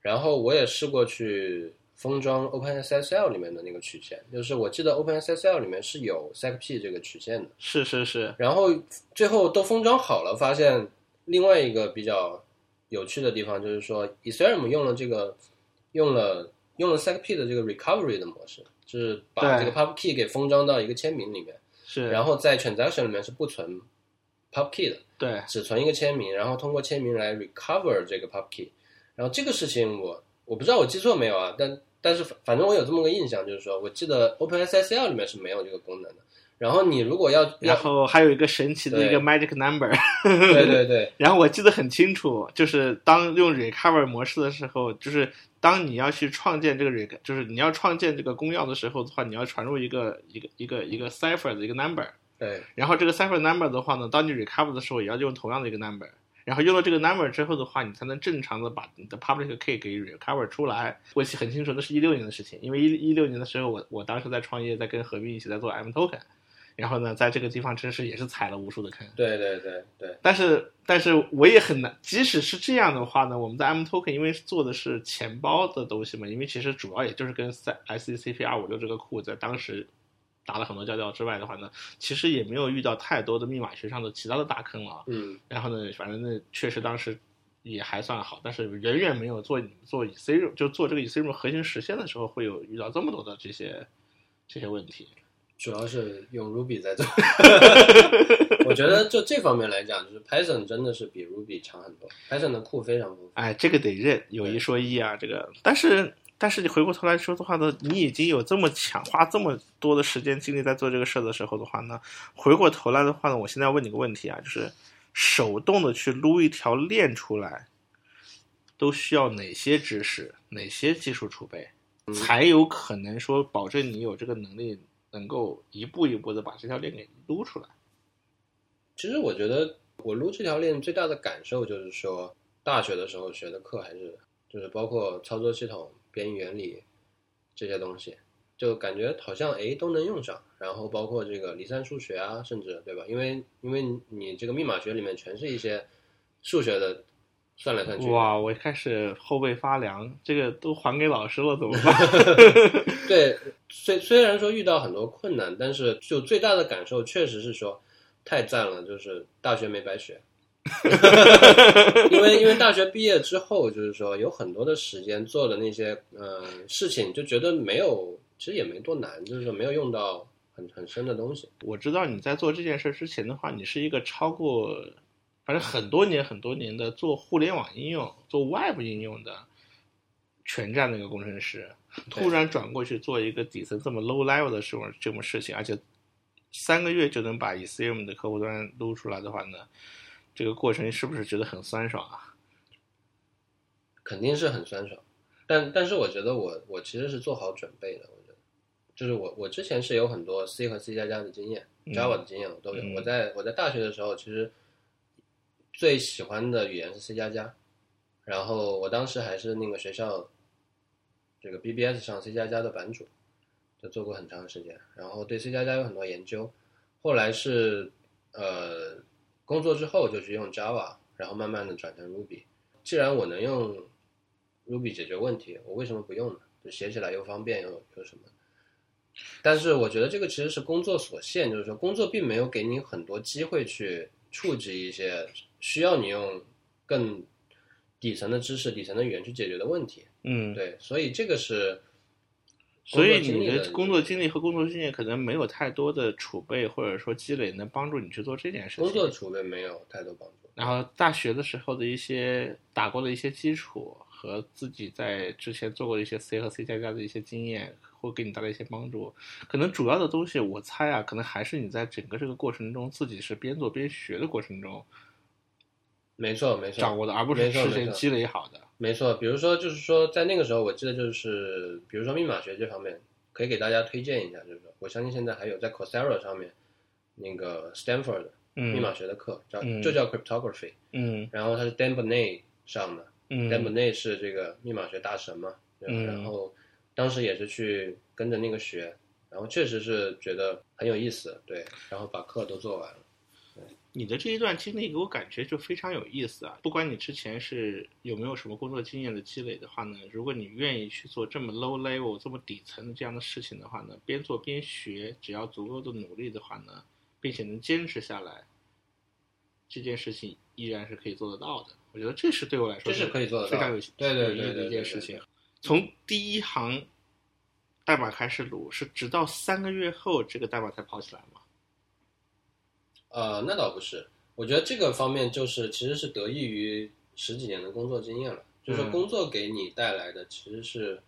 然后我也试过去封装 OpenSSL 里面的那个曲线，就是我记得 OpenSSL 里面是有 SecP 这个曲线的。是是是，然后最后都封装好了，发现另外一个比较有趣的地方就是说，Ethereum 用了这个用了用了 SecP 的这个 recovery 的模式，就是把这个 pub key 给封装到一个签名里面，是，然后在 transaction 里面是不存 pub key 的，对，只存一个签名，然后通过签名来 recover 这个 pub key。然后这个事情我我不知道我记错没有啊，但但是反反正我有这么个印象，就是说我记得 OpenSSL 里面是没有这个功能的。然后你如果要然后还有一个神奇的一个 magic number，对对对。然后我记得很清楚，就是当用 recover 模式的时候，就是当你要去创建这个 rec，就是你要创建这个公钥的时候的话，你要传入一个一个一个一个 cipher 的一个 number，对。然后这个 cipher number 的话呢，当你 recover 的时候也要用同样的一个 number，然后用了这个 number 之后的话，你才能正常的把你的 public key 给 recover 出来。我记很清楚，那是一六年的事情，因为一一六年的时候，我我当时在创业，在跟何冰一起在做 M token，然后呢，在这个地方真是也是踩了无数的坑。对对对对但是，但是我也很难。即使是这样的话呢，我们在 M Token 因为做的是钱包的东西嘛，因为其实主要也就是跟 SECP 二五六这个库在当时打了很多交道之外的话呢，其实也没有遇到太多的密码学上的其他的大坑了。嗯然后呢，反正那，确实当时也还算好，但是远远没有做做 Ethereum 就做这个 Ethereum 核心实现的时候会有遇到这么多的这些这些问题。主要是用 Ruby 在做。我觉得就这方面来讲，就是 Python 真的是比 Ruby 强很多，Python 的库非常丰富。哎，这个得认，有一说一啊，这个，但是但是你回过头来说的话呢，你已经有这么强，花这么多的时间精力在做这个事儿的时候的话呢，回过头来的话呢，我现在要问你个问题啊，就是手动的去撸一条链出来，都需要哪些知识，哪些技术储备，才有可能说保证你有这个能力，能够一步一步的把这条链给撸出来。其实我觉得我撸这条链最大的感受就是说，大学的时候学的课还是就是包括操作系统、编译原理这些东西，就感觉好像哎都能用上。然后包括这个离散数学啊，甚至对吧？因为因为你这个密码学里面全是一些数学的算来算去。哇，我开始后背发凉，这个都还给老师了，怎么办？对，虽虽然说遇到很多困难，但是就最大的感受确实是说太赞了，就是大学没白学。因为因为大学毕业之后，就是说有很多的时间做的那些呃事情，就觉得没有，其实也没多难，就是说没有用到很很深的东西。我知道你在做这件事之前的话，你是一个超过反正很多年很多年的做互联网应用、做 Web 应用的全站的一个工程师，突然转过去做一个底层这么 low level 的这种这种事情，而且三个月就能把 Ethereum 的客户端撸出来的话呢，这个过程是不是觉得很酸爽啊？肯定是很酸爽，但但是我觉得我我其实是做好准备的，我觉得，就是我我之前是有很多 C 和 C 加加的经验、嗯 j a v a 的经验我都有。嗯我在我在大学的时候，其实最喜欢的语言是 C 加加，然后我当时还是那个学校这个 BBS 上 C 加加的版主，就做过很长时间，然后对 C 加加有很多研究。后来是呃工作之后就去用 Java，然后慢慢的转成 Ruby。既然我能用 Ruby 解决问题，我为什么不用呢？就写起来又方便又又什么？但是我觉得这个其实是工作所限，就是说工作并没有给你很多机会去触及一些需要你用更底层的知识、底层的语言去解决的问题。嗯，对，所以这个是所以你的工作经历和工作经验可能没有太多的储备或者说积累，能帮助你去做这件事情。工作储备没有太多帮助。然后大学的时候的一些打过的一些基础和自己在之前做过的一些 C 和 C 加加的一些经验，会给你带来一些帮助。可能主要的东西，我猜啊，可能还是你在整个这个过程中自己是边做边学的过程中没错，没错，掌握的，而不是事先积累好的。没错，比如说，就是说，在那个时候，我记得就是，比如说密码学这方面，可以给大家推荐一下，就是，我相信现在还有在 Coursera 上面，那个 Stanford 嗯密码学的课，叫嗯就叫 Cryptography，嗯然后它是 Dan Boneh 上的嗯，Dan Boneh 是这个密码学大神嘛，嗯然后当时也是去跟着那个学，然后确实是觉得很有意思，对，然后把课都做完了。你的这一段经历给我感觉就非常有意思啊！不管你之前是有没有什么工作经验的积累的话呢，如果你愿意去做这么 low level、这么底层的这样的事情的话呢，边做边学，只要足够的努力的话呢，并且能坚持下来，这件事情依然是可以做得到的。我觉得这是对我来说这是可以做的非常有对对有意义的一对对对对件事情。从第一行代码开始撸，是直到三个月后这个代码才跑起来吗？呃，那倒不是，我觉得这个方面就是其实是得益于十几年的工作经验了。就是说，嗯工作给你带来的其实是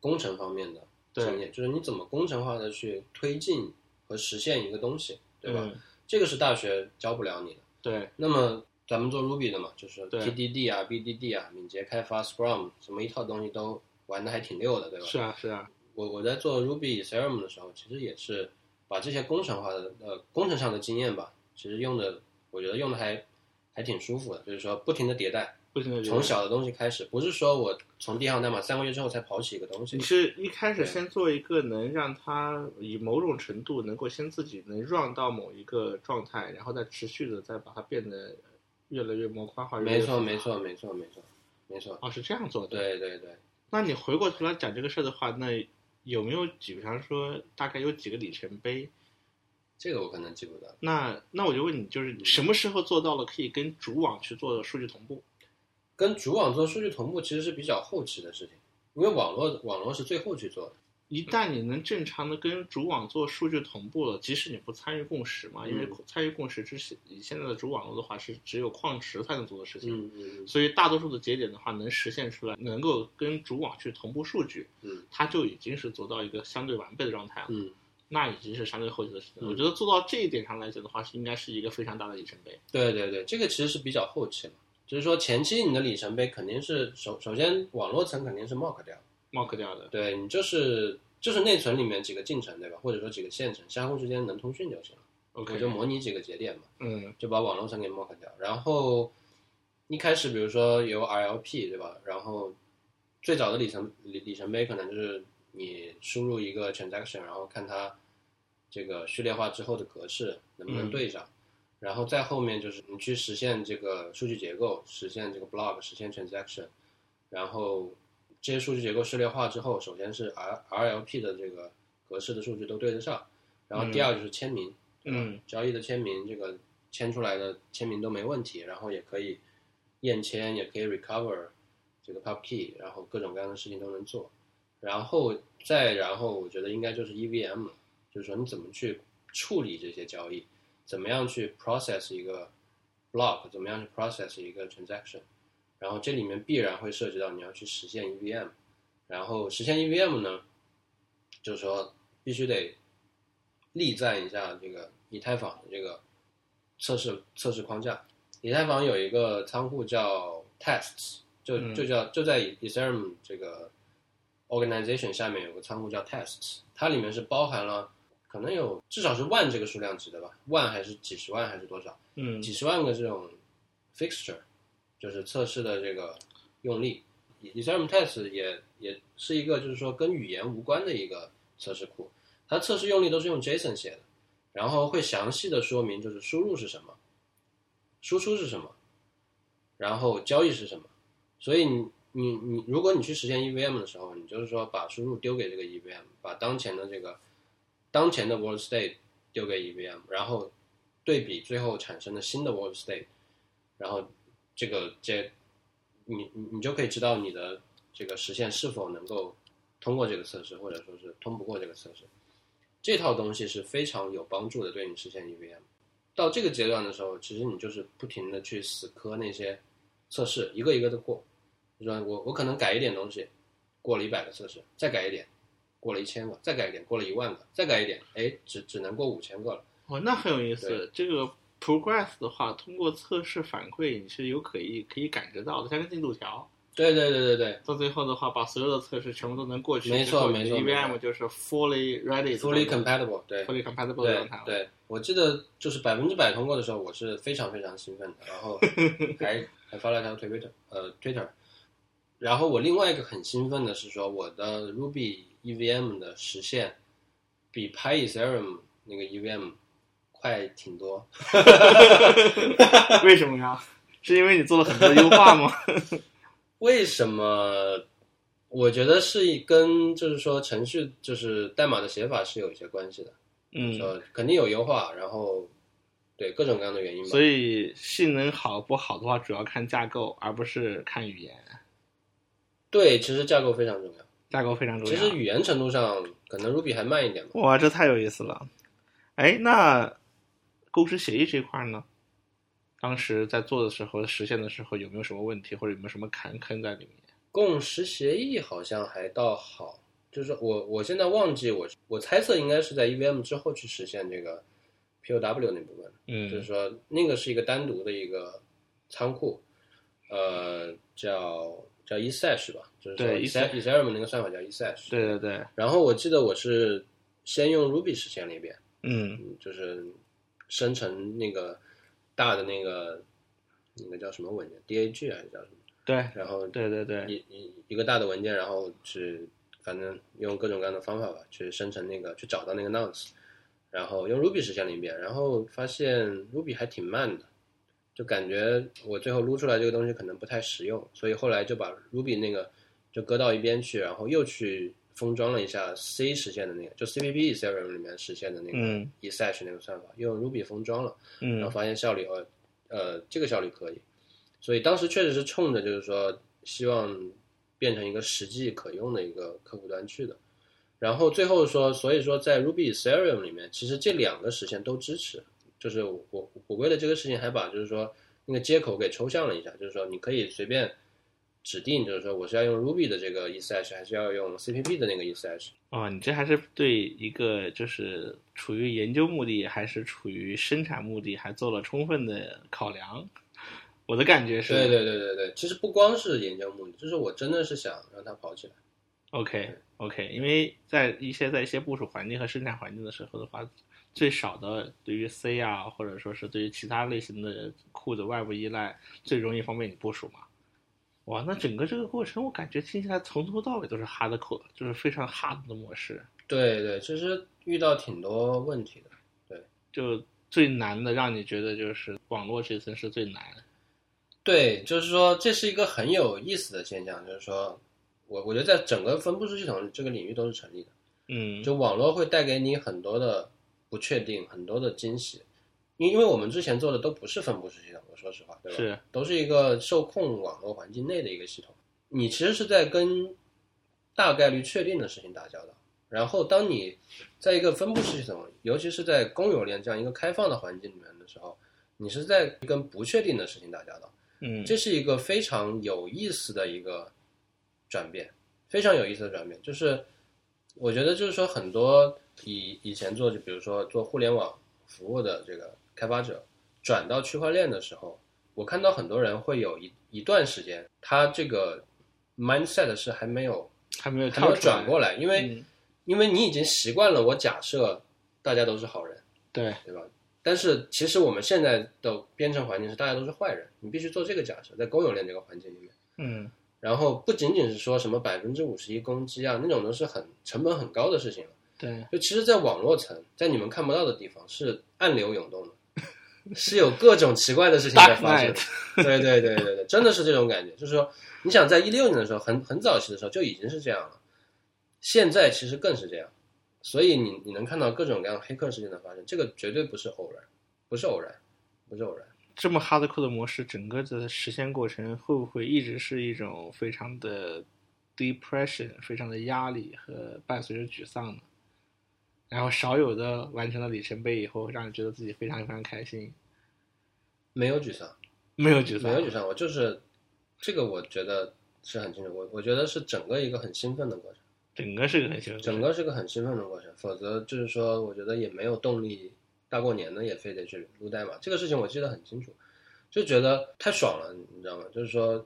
工程方面的经验，就是你怎么工程化的去推进和实现一个东西，对吧？嗯这个是大学教不了你的。对，那么咱们做 Ruby 的嘛，就是对 TDD 啊、BDD 啊、敏捷开发、Scrum 什么一套东西都玩的还挺溜的，对吧？是啊，是啊，我我在做 Ruby Ethereum 的时候，其实也是把这些工程化的呃工程上的经验吧，其实用的我觉得用的还还挺舒服的，就是说不停的迭代，不停的从小的东西开始，不是说我从第一行代码三个月之后才跑起一个东西你。是一开始先做一个能让它以某种程度能够先自己能 run 到某一个状态，然后再持续的再把它变得越来越模块化。没错，没。错，没错，没错，没错。哦，是这样做的。。对对对，那你回过头来讲这个事儿的话，那有没有比方说大概有几个里程碑？这个我可能记不得。那那我就问你，就是什么时候做到了可以跟主网去做数据同步？跟主网做数据同步其实是比较后期的事情，因为网络网络是最后去做的。一旦你能正常的跟主网做数据同步了，即使你不参与共识嘛，因为嗯参与共识之前，以现在的主网络的话是只有矿池才能做的事情，嗯嗯所以大多数的节点的话能实现出来，能够跟主网去同步数据，嗯它就已经是做到一个相对完备的状态了。嗯，那已经是相对后期的事情。嗯我觉得做到这一点上来讲的话，是应该是一个非常大的里程碑。对对对，这个其实是比较后期了。就是说前期你的里程碑肯定是首首先网络层肯定是 mock 掉，mock 掉的，对你就是就是内存里面几个进程对吧，或者说几个线程相互之间能通讯就行了。OK，我就模拟几个节点嘛，嗯。就把网络层给 mock 掉。然后一开始比如说有 RLP 对吧，然后最早的里程里里程碑可能就是你输入一个 transaction，然后看它这个序列化之后的格式能不能嗯。对上。然后再后面就是你去实现这个数据结构，实现这个 block，实现 transaction，然后这些数据结构序列化之后，首先是 R RLP 的这个格式的数据都对得上，然后第二就是签名，对吧嗯。交易的签名，这个签出来的签名都没问题，然后也可以验签，也可以 recover 这个 pub key，然后各种各样的事情都能做，然后再然后我觉得应该就是 EVM 了，就是说你怎么去处理这些交易，怎么样去 process 一个 block，怎么样去 process 一个 transaction，然后这里面必然会涉及到你要去实现 EVM，然后实现 EVM 呢，就是说必须得力赞一下这个以太坊的这个测试测试框架。以太坊有一个仓库叫 Tests，就嗯就叫就在 Ethereum 这个 organization 下面有个仓库叫 Tests，它里面是包含了可能有至少是万这个数量级的吧，万还是几十万还是多少？嗯几十万个这种 fixture，就是测试的这个用例。Ethereum Test 也也是一个就是说跟语言无关的一个测试库，它测试用例都是用 JSON 写的，然后会详细的说明就是输入是什么，输出是什么，然后交易是什么。所以你你你，如果你去实现 EVM 的时候，你就是说把输入丢给这个 EVM，把当前的这个当前的 world state 丢给 EVM，然后对比最后产生的新的 world state，然后这个这你你你就可以知道你的这个实现是否能够通过这个测试，或者说是通不过这个测试。这套东西是非常有帮助的，对你实现 EVM。到这个阶段的时候，其实你就是不停的去死磕那些测试，一个一个的过。就说我我可能改一点东西，过了一百个测试，再改一点，过了一千个，再改一点，过了一万个，再改一点，哎，只只能过五千个了。哦，那很有意思。这个 progress 的话，通过测试反馈，你是有可以可以感知到的，像个进度条。对对对对对，到最后的话，把所有的测试全部都能过去。没错没错，EVM 就是 fully ready。fully compatible，对，fully compatible 的状态。对，我记得就是百分之百通过的时候，我是非常非常兴奋的，然后 还还发了条推特，呃，Twitter。然后我另外一个很兴奋的是说，我的 Ruby EVM 的实现比 PyEthereum 那个 EVM 快挺多。为什么呀？是因为你做了很多优化吗？为什么？我觉得是跟就是说程序就是代码的写法是有一些关系的。嗯，说肯定有优化，然后对各种各样的原因吧。所以性能好不好的话，主要看架构，而不是看语言。对，其实架构非常重要，架构非常重要。其实语言程度上，可能 Ruby 还慢一点吧。哇，这太有意思了！哎，那共识协议这块呢？当时在做的时候，实现的时候有没有什么问题，或者有没有什么坎坑在里面？共识协议好像还倒好，就是我我现在忘记我我猜测应该是在 EVM 之后去实现这个 POW 那部分。嗯，就是说那个是一个单独的一个仓库，呃，叫。叫 e s a s h 吧，就是说 Ethereum 那个算法叫 e s a s h 对对对。然后我记得我是先用 Ruby 实现了一遍，嗯，就是生成那个大的那个那个叫什么文件，DAG 还是叫什么？对。然后对对对，一一一个大的文件，然后去反正用各种各样的方法吧，去生成那个去找到那个 nonce，然后用 Ruby 实现了一遍，然后发现 Ruby 还挺慢的。就感觉我最后撸出来这个东西可能不太实用，所以后来就把 Ruby 那个就搁到一边去，然后又去封装了一下 C 实现的那个，就 CPP Ethereum 里面实现的那个 e s h 那个算法，用 Ruby 封装了，然后发现效率呃呃这个效率可以，所以当时确实是冲着就是说希望变成一个实际可用的一个客户端去的，然后最后说，所以说在 Ruby Ethereum 里面，其实这两个实现都支持。就是我我为了这个事情还把就是说那个接口给抽象了一下，就是说你可以随便指定，就是说我是要用 Ruby 的这个 e s h 还是要用 CPP 的那个 e s h 哦，你这还是对一个就是处于研究目的还是处于生产目的，还做了充分的考量。我的感觉是，对对对对对，其实不光是研究目的，就是我真的是想让它跑起来。OK OK，因为在一些在一些部署环境和生产环境的时候的话。最少的对于 C 啊，或者说是对于其他类型的库的外部依赖，最容易方便你部署嘛。哇，那整个这个过程，我感觉听起来从头到尾都是 hard code，就是非常 hard 的模式。对对，其实遇到挺多问题的。对，就最难的，让你觉得就是网络这层是最难。对，就是说这是一个很有意思的现象，就是说我我觉得在整个分布式系统这个领域都是成立的。嗯，就网络会带给你很多的。不确定很多的惊喜，因因为我们之前做的都不是分布式系统，我说实话，对吧？是，都是一个受控网络环境内的一个系统。你其实是在跟大概率确定的事情打交道，然后当你在一个分布式系统，尤其是在公有链这样一个开放的环境里面的时候，你是在跟不确定的事情打交道。嗯，这是一个非常有意思的一个转变，非常有意思的转变，就是我觉得就是说很多。以以前做就比如说做互联网服务的这个开发者，转到区块链的时候，我看到很多人会有一一段时间，他这个 mindset 是还没有还没有还没有转过来，因为因为你已经习惯了，我假设大家都是好人，对。对吧？但是其实我们现在的编程环境是大家都是坏人，你必须做这个假设，在公有链这个环境里面，嗯，然后不仅仅是说什么百分之五十一攻击啊那种都是很成本很高的事情了。对，就其实，在网络层，在你们看不到的地方，是暗流涌动的，是有各种奇怪的事情在发生。对对对对对，真的是这种感觉。就是说，你想在一六年的时候，很很早期的时候就已经是这样了，现在其实更是这样。所以你你能看到各种各样黑客事件的发生，这个绝对不是偶然，不是偶然，不是偶然。这么 hardcore 的模式，整个的实现过程会不会一直是一种非常的 depression，非常的压力和伴随着沮丧呢？然后少有的完成了里程碑以后，让你觉得自己非常非常开心，没有沮丧，没有沮丧，没有沮丧，我就是这个，我觉得是很清楚。我我觉得是整个一个很兴奋的过程。整个是个很兴奋，整个是个很兴奋的过程，否则就是说，我觉得也没有动力。大过年的也非得去录代码，这个事情我记得很清楚，就觉得太爽了，你知道吗？就是说，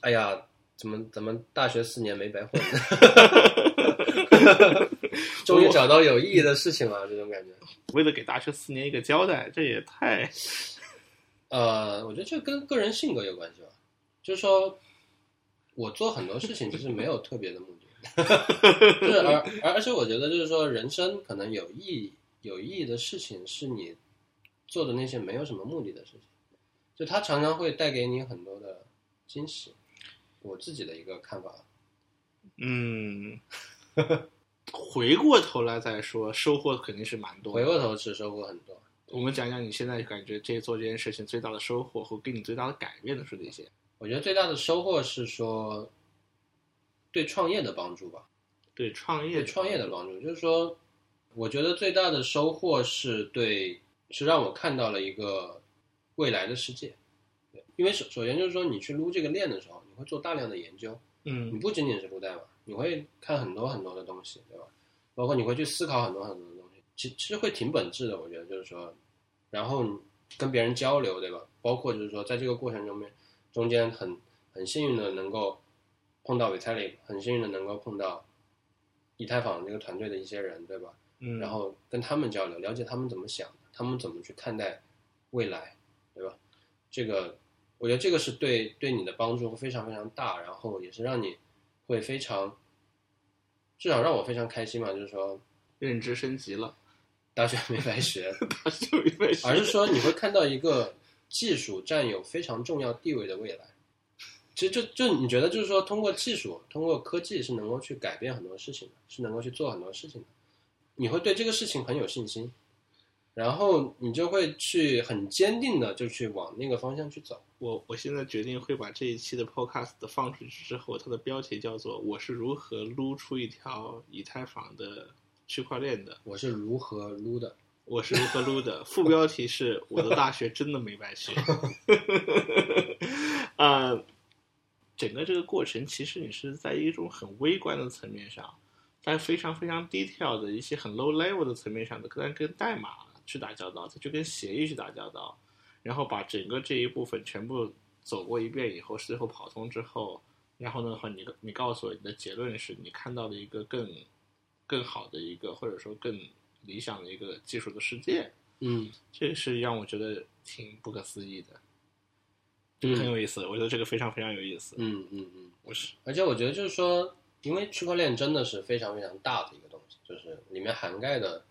哎呀，怎么怎么大学四年没白混，终于找到有意义的事情了，这种感觉。为了给大学四年一个交代，这也太……呃，我觉得这跟个人性格有关系吧。就是说，我做很多事情其实没有特别的目的。就是而而而且我觉得就是说人生可能有意义有意义的事情是你做的那些没有什么目的的事情，就它常常会带给你很多的惊喜。我自己的一个看法。嗯，回过头来再说，收获肯定是蛮多。回过头是收获很多。我们讲讲你现在感觉这做这件事情最大的收获和给你最大的改变的是哪些？我觉得最大的收获是说。对创业的帮助吧，对创业对创业的帮助，就是说，我觉得最大的收获是对，是让我看到了一个未来的世界。对，因为首首先就是说，你去撸这个链的时候，你会做大量的研究，嗯，你不仅仅是撸代码，你会看很多很多的东西，对吧？包括你会去思考很多很多的东西，其其实会挺本质的。我觉得就是说，然后跟别人交流，对吧？包括就是说，在这个过程中面，中间很很幸运的能够。碰到 Vitalik，很幸运的能够碰到以太坊这个团队的一些人，对吧？嗯，然后跟他们交流，了解他们怎么想，他们怎么去看待未来，对吧？这个我觉得这个是对对你的帮助会非常非常大，然后也是让你会非常至少让我非常开心嘛，就是说认知升级了，大学没白学，大学没白学，而是说你会看到一个技术占有非常重要地位的未来。其实就就你觉得就是说，通过技术，通过科技是能够去改变很多事情的，是能够去做很多事情的。你会对这个事情很有信心，然后你就会去很坚定的就去往那个方向去走。我我现在决定会把这一期的 podcast 放出去之后，它的标题叫做“我是如何撸出一条以太坊的区块链的”。我是如何撸的？我是如何撸的？副标题是“我的大学真的没白学 ”。啊。整个这个过程，其实你是在一种很微观的层面上，在非常非常低调的一些很 low level 的层面上的，跟跟代码去打交道，再去跟协议去打交道，然后把整个这一部分全部走过一遍以后，最后跑通之后，然后呢，话你你告诉我你的结论是你看到了一个更更好的一个，或者说更理想的一个技术的世界，嗯，这是让我觉得挺不可思议的。这个很有意思，我觉得这个非常非常有意思。嗯嗯嗯，我是，而且我觉得就是说，因为区块链真的是非常非常大的一个东西，就是里面涵盖的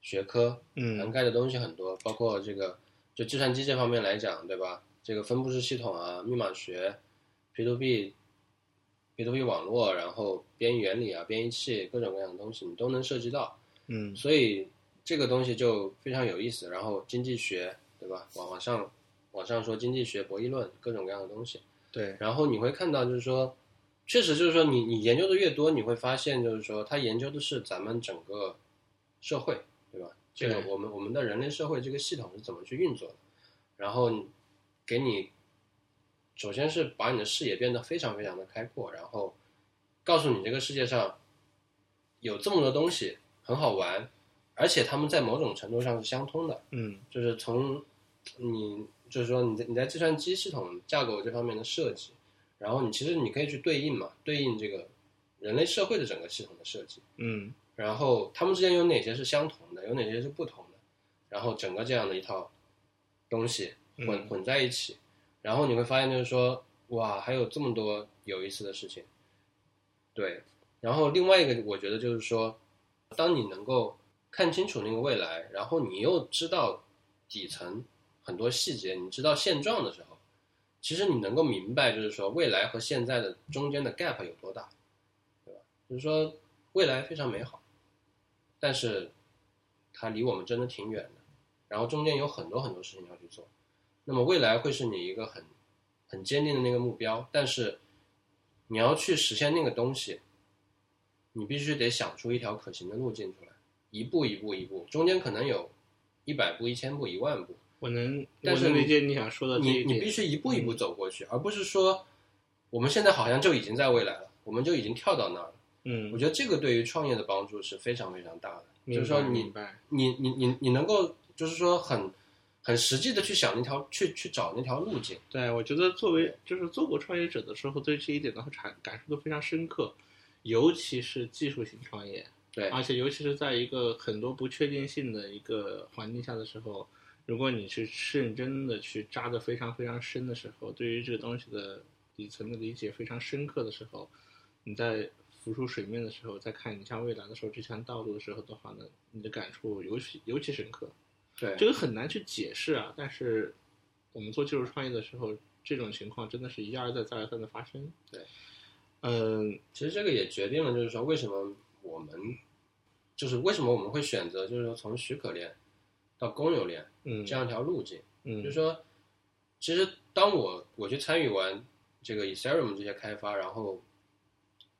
学科，嗯，涵盖的东西很多，包括这个就计算机这方面来讲，对吧？这个分布式系统啊，密码学，P to P，P to P 网络，然后编译原理啊，编译器，各种各样的东西你都能涉及到。嗯，所以这个东西就非常有意思。然后经济学，对吧？往往上。往上说经济学、博弈论，各种各样的东西。对，然后你会看到，就是说，确实就是说，你你研究的越多，你会发现，就是说，他研究的是咱们整个社会？这个我们我们的人类社会这个系统是怎么去运作的？然后给你，首先是把你的视野变得非常非常的开阔，然后告诉你这个世界上有这么多东西很好玩，而且他们在某种程度上是相通的。嗯，就是从你。就是说，你在你在计算机系统架构这方面的设计，然后你其实你可以去对应嘛，对应这个人类社会的整个系统的设计，嗯，然后他们之间有哪些是相同的，有哪些是不同的，然后整个这样的一套东西混混在一起，然后你会发现就是说，哇，还有这么多有意思的事情，对，然后另外一个我觉得就是说，当你能够看清楚那个未来，然后你又知道底层很多细节，你知道现状的时候，其实你能够明白，就是说未来和现在的中间的 gap 有多大，对吧？就是说未来非常美好，但是它离我们真的挺远的，然后中间有很多很多事情要去做。那么未来会是你一个很很坚定的那个目标，但是你要去实现那个东西，你必须得想出一条可行的路径出来，一步一步一步，中间可能有一百步、一千步、一万步，我能，但是我能理解你想说的你。你必须一步一步走过去，而不是说我们现在好像就已经在未来了，我们就已经跳到那儿了。嗯。我，觉得这个对于创业的帮助是非常非常大的，就是说你明白，你你你你能够就是说很很实际的去想那条去去找那条路径。对我觉得作为就是做过创业者的时候，对这一点的产感受都非常深刻，尤其是技术型创业，对。而且尤其是在一个很多不确定性的一个环境下的时候，如果你是认真的去扎的非常非常深的时候，对于这个东西的底层的理解非常深刻的时候，你在浮出水面的时候，再看你像未来的时候这条道路的时候的话呢，你的感触尤其尤其深刻。对这个很难去解释啊，但是我们做技术创业的时候，这种情况真的是一而再再而三的发生。对，嗯，其实这个也决定了，就是说为什么我们就是为什么我们会选择就是说从许可链到公有链嗯，这样一条路径。嗯，就是说，其实当我我去参与完这个 Ethereum 这些开发，然后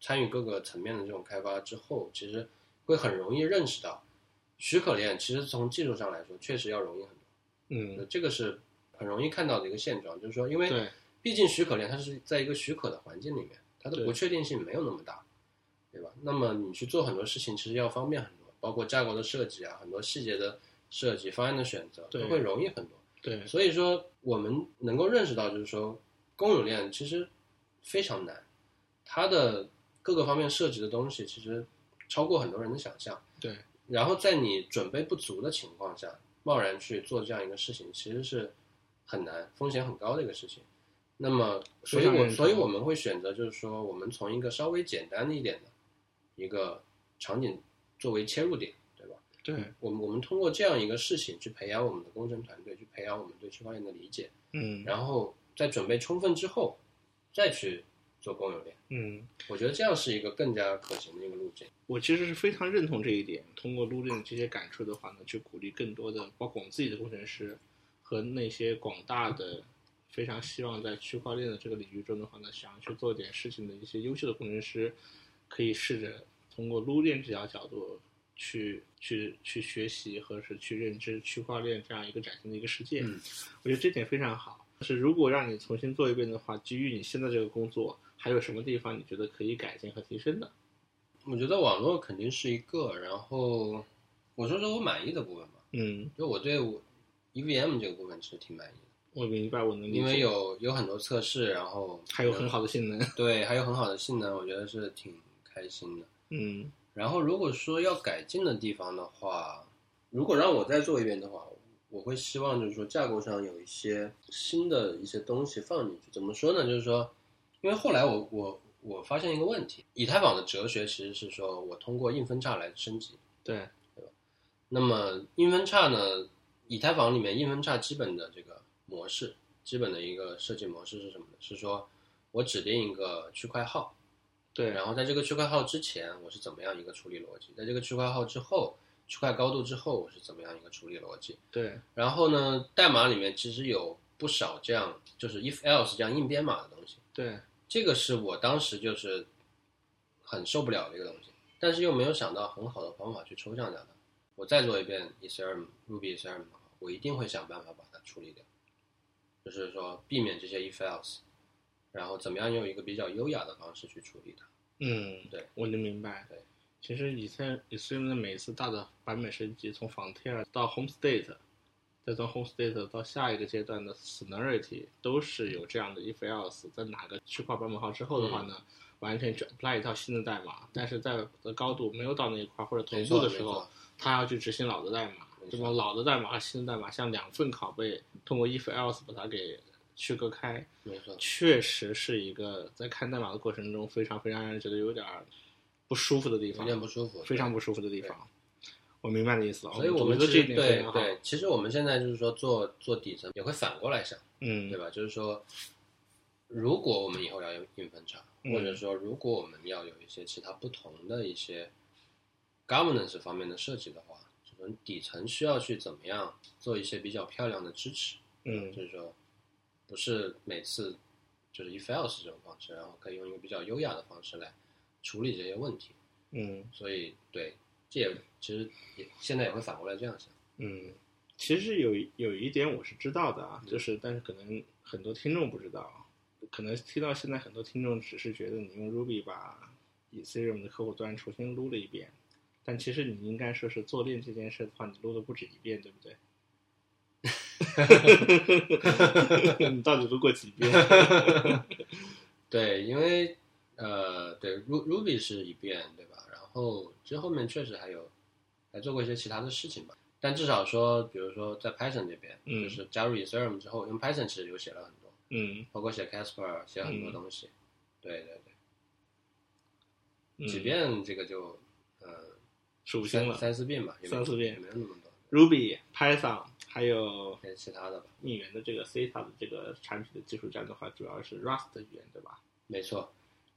参与各个层面的这种开发之后，其实会很容易认识到，许可链其实从技术上来说确实要容易很多。嗯，这个是很容易看到的一个现状，就是说，因为，毕竟许可链它是在一个许可的环境里面，它的不确定性没有那么大，对吧？那么你去做很多事情，其实要方便很多，包括架构的设计啊，很多细节的设计、方案的选择都会容易很多。对，所以说，我们能够认识到，就是说，公有链其实非常难，它的各个方面涉及的东西其实超过很多人的想象。对，然后在你准备不足的情况下，贸然去做这样一个事情，其实是很难、风险很高的一个事情。那么，所以我所以我们会选择，就是说，我们从一个稍微简单一点的一个场景作为切入点，对吧？对，我们我们通过这样一个事情去培养我们的工程团队，去培养我们对区块链的理解，嗯，然后在准备充分之后，再去做公有链。嗯，我觉得这样是一个更加可行的一个路径。我其实是非常认同这一点。通过撸链的这些感触的话呢，去鼓励更多的，包括我们自己的工程师和那些广大的非常希望在区块链的这个领域中的话呢，想要去做点事情的一些优秀的工程师，可以试着通过撸链这条角度去去去学习，或者是去认知区块链这样一个崭新的一个世界。嗯我觉得这点非常好。是如果让你重新做一遍的话，基于你现在这个工作，还有什么地方你觉得可以改进和提升的？我觉得网络肯定是一个，然后我说说我满意的部分吧，嗯，就我对我 EVM 这个部分其实挺满意的，我明白，我能理解，因为有有很多测试，然后还有很好的性能。对，还有很好的性能，我觉得是挺开心的。嗯然后如果说要改进的地方的话，如果让我再做一遍的话，我会希望就是说架构上有一些新的一些东西放进去。怎么说呢？就是说，因为后来我我我发现一个问题，以太坊的哲学其实是说我通过硬分叉来升级。对对吧，那么硬分叉呢，以太坊里面硬分叉基本的这个模式，基本的一个设计模式是什么呢？是说我指定一个区块号，对，然后在这个区块号之前，我是怎么样一个处理逻辑？在这个区块号之后，区块高度之后，我是怎么样一个处理逻辑？对，然后呢，代码里面其实有不少这样就是 if else 这样硬编码的东西，对，这个是我当时就是很受不了的一个东西，但是又没有想到很好的方法去抽象掉它。我再做一遍 Ethereum Ruby Ethereum，我一定会想办法把它处理掉，就是说避免这些 if else，然后怎么样用一个比较优雅的方式去处理它。嗯，对，我能明白。对，其实以太以 t 的每一次大的版本升级，从 Frontier 到 Home State，再从 Home State 到下一个阶段的 scenarity 都是有这样的 if else，在哪个区块版本号之后的话呢，完全去 apply 一套新的代码，但是在的高度没有到那一块或者同步的时候他要去执行老的代码，这么老的代码和新的代码像两份拷贝，通过 if else 把它给区隔开，没错，确实是一个在看代码的过程中非常非常让人觉得有点儿不舒服的地方有方，点不舒服，非常不舒服的地方。我明白你的意思了，所以我们。对对，其实我们现在就是说做做底层也会反过来想，嗯对吧？就是说，如果我们以后要用硬分叉，嗯或者说如果我们要有一些其他不同的一些 governance 方面的设计的话，我们底层需要去怎么样做一些比较漂亮的支持，嗯就是说，不是每次就是 if else 这种方式，然后可以用一个比较优雅的方式来处理这些问题。嗯所以对，这也其实也现在也会反过来这样想。嗯，其实有有一点我是知道的啊，就是但是可能很多听众不知道，可能听到现在很多听众只是觉得你用 Ruby 把 Ethereum 的客户端重新撸了一遍，但其实你应该说是做链这件事的话，你撸的不止一遍，对不对？你到底撸过几遍？对，因为呃，对，Ru Ruby 是一遍，对吧？然后其实后面确实还有还做过一些其他的事情吧。但至少说，比如说在 Python 这边，嗯就是加入 Ethereum 之后，用 Python 其实有写了很多，嗯包括写 Casper，写很多嗯东西。对对嗯对，几遍这个就呃数不清了。三四遍吧，也三四遍也没有那么多，Ruby、Python 还有还有其他的吧。蜜源的这个 Theta 的这个产品的技术栈的话，主要是 Rust 语言，对吧？没错，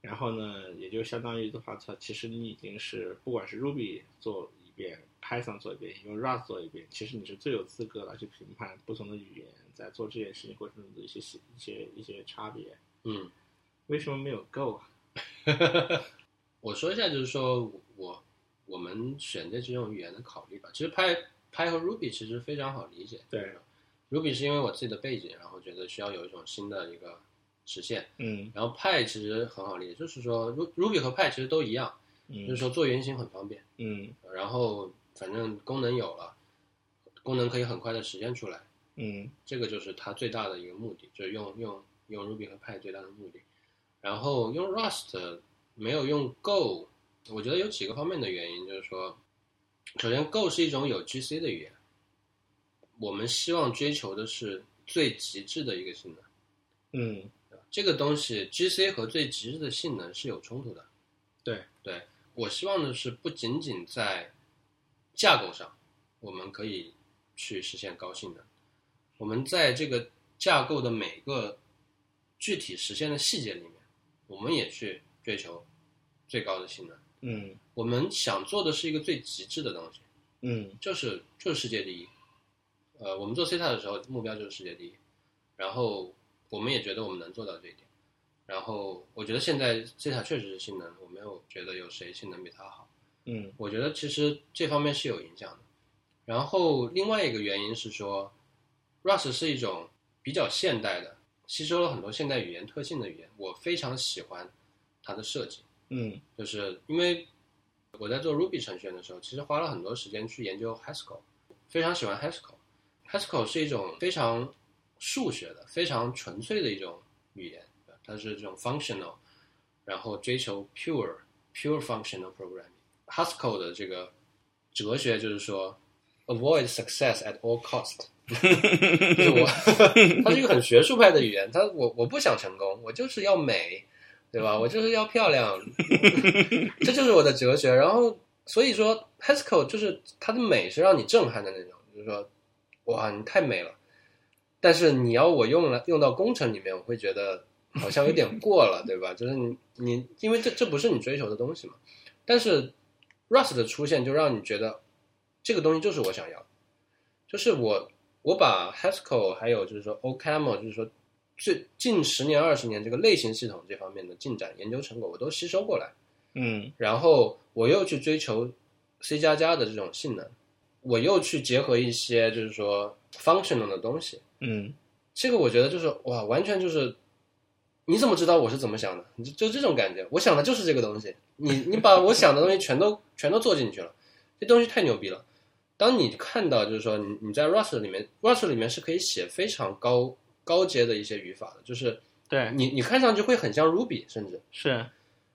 然后呢，也就相当于的话，它其实你已经是不管是 Ruby 做一遍，Python 做一遍，用 Rust 做一遍，其实你是最有资格来去评判不同的语言在做这件事情过程中的一些一些一些差别。嗯。为什么没有 Go 啊？我说一下，就是说我我们选这几种语言的考虑吧。其实 Py Py 和 Ruby 其实非常好理解。对，Ruby 是因为我自己的背景，然后觉得需要有一种新的一个实现。嗯然后 Py 其实很好理解，就是说 Ru Ruby 和 Py 其实都一样，嗯就是说做原型很方便，嗯然后反正功能有了，功能可以很快的实现出来，嗯这个就是它最大的一个目的，就是用用用 Ruby 和 Py 最大的目的。然后用 Rust 没有用 Go，我觉得有几个方面的原因，就是说，首先 Go 是一种有 GC 的语言，我们希望追求的是最极致的一个性能。嗯这个东西 GC 和最极致的性能是有冲突的。对对，我希望的是不仅仅在架构上，我们可以去实现高性能，我们在这个架构的每个具体实现的细节里面，我们也去追求最高的性能。嗯我们想做的是一个最极致的东西，嗯就是就是世界第一。呃，我们做 Theta 的时候，目标就是世界第一，然后我们也觉得我们能做到这一点。然后我觉得现在 Theta 确实是性能，我没有觉得有谁性能比它好。嗯我觉得其实这方面是有影响的。然后另外一个原因是说，Rust 是一种比较现代的，吸收了很多现代语言特性的语言，我非常喜欢它的设计。嗯就是因为我在做 Ruby 程序员的时候，其实花了很多时间去研究 Haskell，非常喜欢 Haskell。Haskell 是一种非常数学的、非常纯粹的一种语言，它是这种 functional，然后追求 pure pure functional programming。Haskell 的这个哲学就是说，avoid success at all cost。就是我，它是一个很学术派的语言，它我我不想成功，我就是要美，对吧？我就是要漂亮，这就是我的哲学。然后所以说，Haskell 就是它的美是让你震撼的那种，就是说，哇，你太美了。但是你要我用了用到工程里面，我会觉得好像有点 过了，对吧？就是你你因为这这不是你追求的东西嘛。但是 Rust 的出现就让你觉得这个东西就是我想要的，就是我我把 Haskell 还有就是说 OCaml，就是说最近十年二十年这个类型系统这方面的进展研究成果，我都吸收过来。嗯然后我又去追求 C 加加的这种性能，我又去结合一些就是说 functional 的东西，嗯这个我觉得就是哇，完全就是你怎么知道我是怎么想的？你就就这种感觉，我想的就是这个东西，你你把我想的东西全都全都做进去了，这东西太牛逼了。当你看到就是说你你在 Rust 里面，Rust 里面是可以写非常高高阶的一些语法的，就是对你你看上去会很像 Ruby，甚至是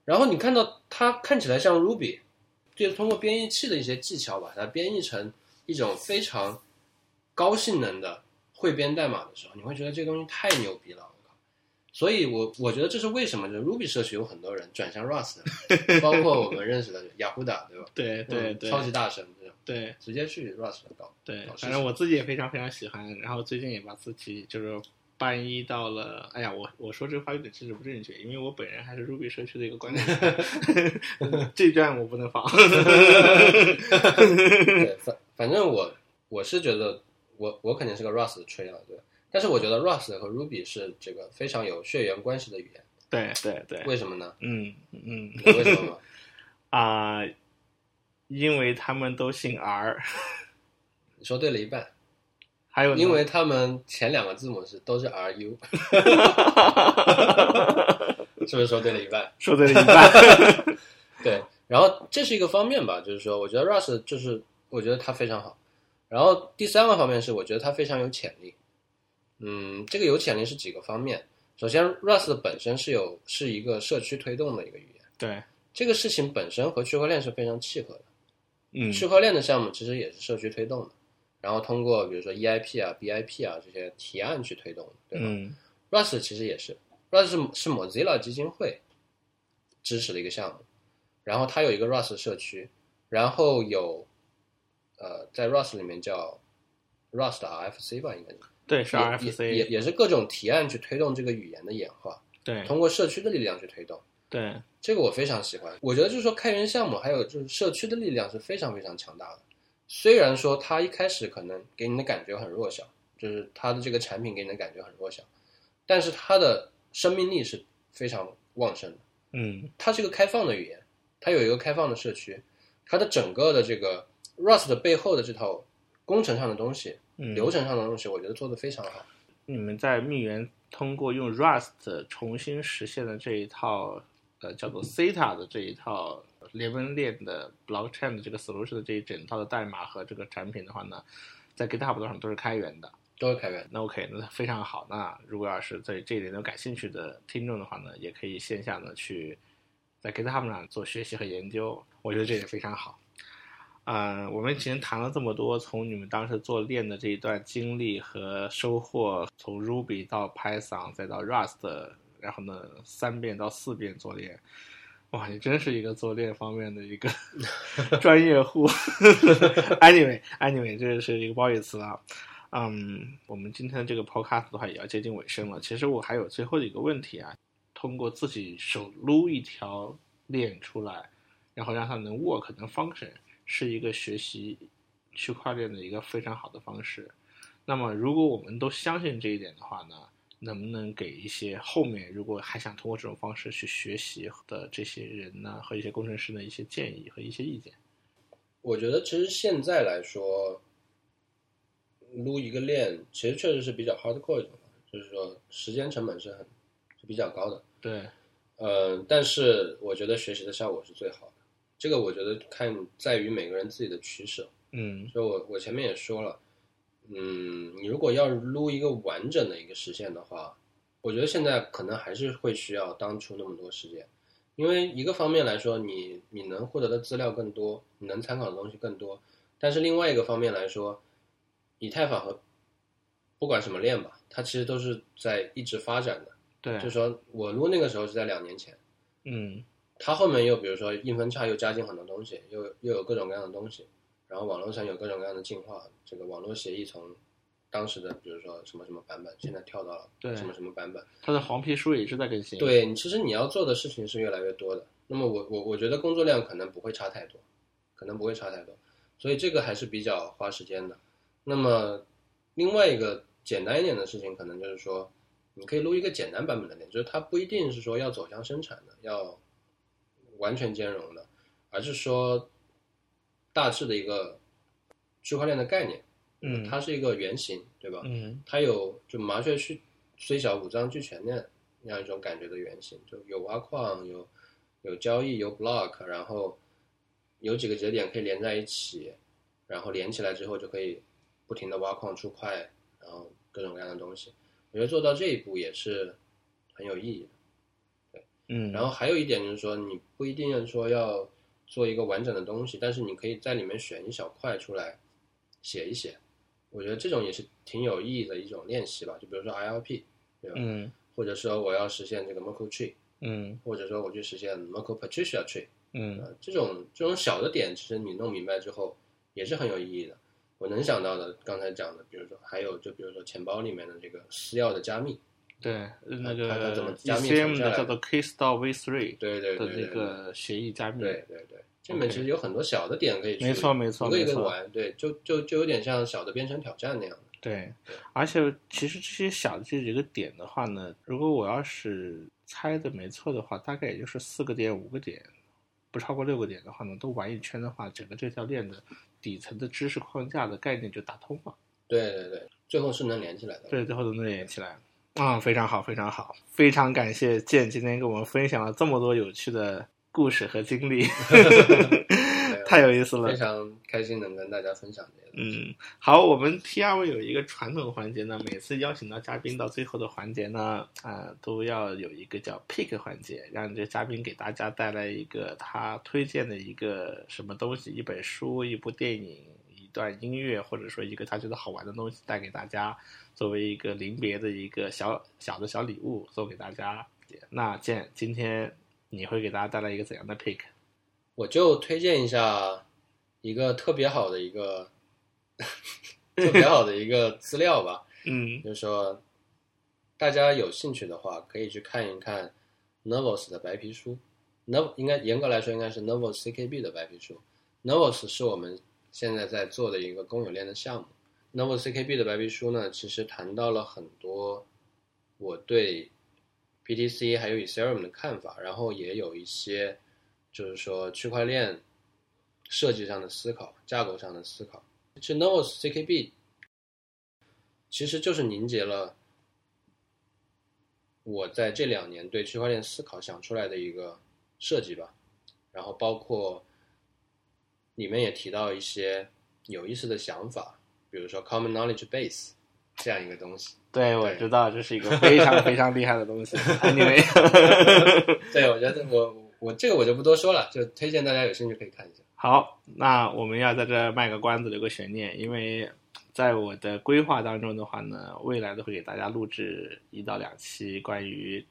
然后你看到它看起来像 Ruby，就是通过编译器的一些技巧把它编译成一种非常高性能的汇编代码的时候，你会觉得这个东西太牛逼了，我靠！所以我我觉得这是为什么，就是 Ruby 社区有很多人转向 Rust，包括我们认识的雅虎达，对吧？对对嗯对，超级大神这种，对直接去 Rust 搞。对反正我自己也非常非常喜欢，然后最近也把自己就是搬移到了，哎呀，我我说这话有点政治不正确，因为我本人还是 Ruby 社区的一个观点，这段我不能放。对，反反正我我是觉得我我肯定是个 Rust 的吹了，对。但是我觉得 Rust 和 Ruby 是这个非常有血缘关系的语言，对对对，为什么呢？嗯嗯为什么吗？啊、因为他们都姓 R，你说对了一半，还有因为他们前两个字母是都是 RU，是不是说对了一半？说对了一半。对，然后这是一个方面吧，就是说，我觉得 Rust 就是我觉得它非常好。然后第三个方面是，我觉得它非常有潜力。嗯，这个有潜力是几个方面。首先，Rust 本身是有是一个社区推动的一个语言，对，这个事情本身和区块链是非常契合的。嗯区块链的项目其实也是社区推动的，然后通过比如说 EIP 啊、BIP 啊这些提案去推动的，对吧？嗯 Rust 其实也是，Rust 是是 Mozilla 基金会支持的一个项目，然后它有一个 Rust 社区，然后有呃在 Rust 里面叫 Rust RFC 吧，应该是对是也 RFC，也也是各种提案去推动这个语言的演化，对通过社区的力量去推动。对这个我非常喜欢。我觉得就是说，开源项目还有就是社区的力量是非常非常强大的。虽然说它一开始可能给你的感觉很弱小，就是它的这个产品给你的感觉很弱小，但是它的生命力是非常旺盛的。嗯它是一个开放的语言，它有一个开放的社区，它的整个的这个 Rust 的背后的这套工程上的东西、嗯，流程上的东西，我觉得做的非常好。你们在蜜源通过用 Rust 重新实现的这一套呃叫做 Theta 的这一套联盟链的 blockchain 的这个 solution 的这一整套的代码和这个产品的话呢，在 GitHub 上都是开源的。都是开源，那 OK，那非常好。那如果要是对这一点有感兴趣的听众的话呢，也可以线下呢去在 GitHub 上做学习和研究，我觉得这也非常好。嗯、我们今天谈了这么多，从你们当时做链的这一段经历和收获，从 Ruby 到 Python 再到 Rust，然后呢三遍到四遍做链，哇，你真是一个做链方面的一个 专业户。Anyway，Anyway，这是一个褒义词啊。嗯，我们今天的这个 podcast 的话也要接近尾声了。其实我还有最后的一个问题啊，通过自己手撸一条链出来，然后让它能 work 能 function，是一个学习区块链的一个非常好的方式。那么，如果我们都相信这一点的话呢，能不能给一些后面如果还想通过这种方式去学习的这些人呢，和一些工程师的一些建议和一些意见？我觉得其实现在来说，撸一个链其实确实是比较种方式，就是说时间成本是很是比较高的。对，呃，但是我觉得学习的效果是最好的。这个我觉得看在于每个人自己的取舍。嗯所以我我前面也说了，嗯，你如果要撸一个完整的一个实现的话，我觉得现在可能还是会需要当初那么多时间，因为一个方面来说，你你能获得的资料更多，你能参考的东西更多，但是另外一个方面来说，以太坊和不管什么链吧，它其实都是在一直发展的。对，就是说我撸那个时候是在两年前，嗯它后面又比如说硬分叉又加进很多东西，又又有各种各样的东西，然后网络上有各种各样的进化，这个网络协议从当时的比如说什么什么版本，现在跳到了对什么什么版本。它的黄皮书也是在更新。，对，你其实你要做的事情是越来越多的。那么我我我觉得工作量可能不会差太多，可能不会差太多，所以这个还是比较花时间的。那么另外一个简单一点的事情，可能就是说，你可以录一个简单版本的链，就是它不一定是说要走向生产的，要完全兼容的，而是说大致的一个区块链的概念，嗯它是一个原型，对吧？嗯它有就麻雀虽虽小五脏俱全的那样一种感觉的原型，就有挖矿，有有交易，有 block，然后有几个节点可以连在一起，然后连起来之后就可以不停的挖矿出块，然后各种各样的东西。我觉得做到这一步也是很有意义的。嗯，然后还有一点就是说，你不一定要说要做一个完整的东西，但是你可以在里面选一小块出来写一写。我觉得这种也是挺有意义的一种练习吧。就比如说 ILP，对吧？嗯或者说我要实现这个 Merkle Tree，嗯或者说我去实现 Merkle Patricia Tree，嗯呃，这种这种小的点，其实你弄明白之后也是很有意义的。我能想到的，刚才讲的，比如说还有就比如说钱包里面的这个私钥的加密，对，那个加密 ECM 存下来的。叫做 Keystore V3 对对的这对对对个协议加密，对对对，这里面其实有很多小的点可以去没错没错一个一没错。个玩，对，就就就有点像小的编程挑战那样对，而且其实这些小的这几个点的话呢，如果我要是猜的没错的话，大概也就是四个点、五个点，不超过六个点的话呢，都玩一圈的话，整个这条链的底层的知识框架的概念就打通了。对对对，最后是能连起来的。对，最后都能连起来。啊、非常好，非常好，非常感谢健今天跟我们分享了这么多有趣的故事和经历，太有意思了非。常开心能跟大家分享这个。嗯，好，我们 T R V 有一个传统环节呢，每次邀请到嘉宾到最后的环节呢，啊、都要有一个叫 pick 环节，让这嘉宾给大家带来一个他推荐的一个什么东西，一本书、一部电影、一段音乐，或者说一个他觉得好玩的东西带给大家，作为一个临别的一个小小的小礼物送给大家。那见，今天你会给大家带来一个怎样的 pick？我就推荐一下一个特别好的一个 特别好的一个资料吧，嗯就是说大家有兴趣的话，可以去看一看 Novos 的白皮书。Nov 应该严格来说应该是 Novos CKB 的白皮书。Novos 是我们现在在做的一个公有链的项目。，Novo CKB 的白皮书呢，其实谈到了很多我对 BTC 还有 Ethereum 的看法，然后也有一些就是说区块链设计上的思考、架构上的思考。其实 Novos CKB 其实就是凝结了我在这两年对区块链思考想出来的一个设计吧，然后包括里面也提到一些有意思的想法，比如说 Common Knowledge Base 这样一个东西。对，我知道这是一个非常非常厉害的东西。Anyway，对，我觉得我我这个我就不多说了，就推荐大家有兴趣可以看一下。好，那我们要在这卖个关子，留个悬念，因为在我的规划当中的话呢，未来都会给大家录制一到两期关于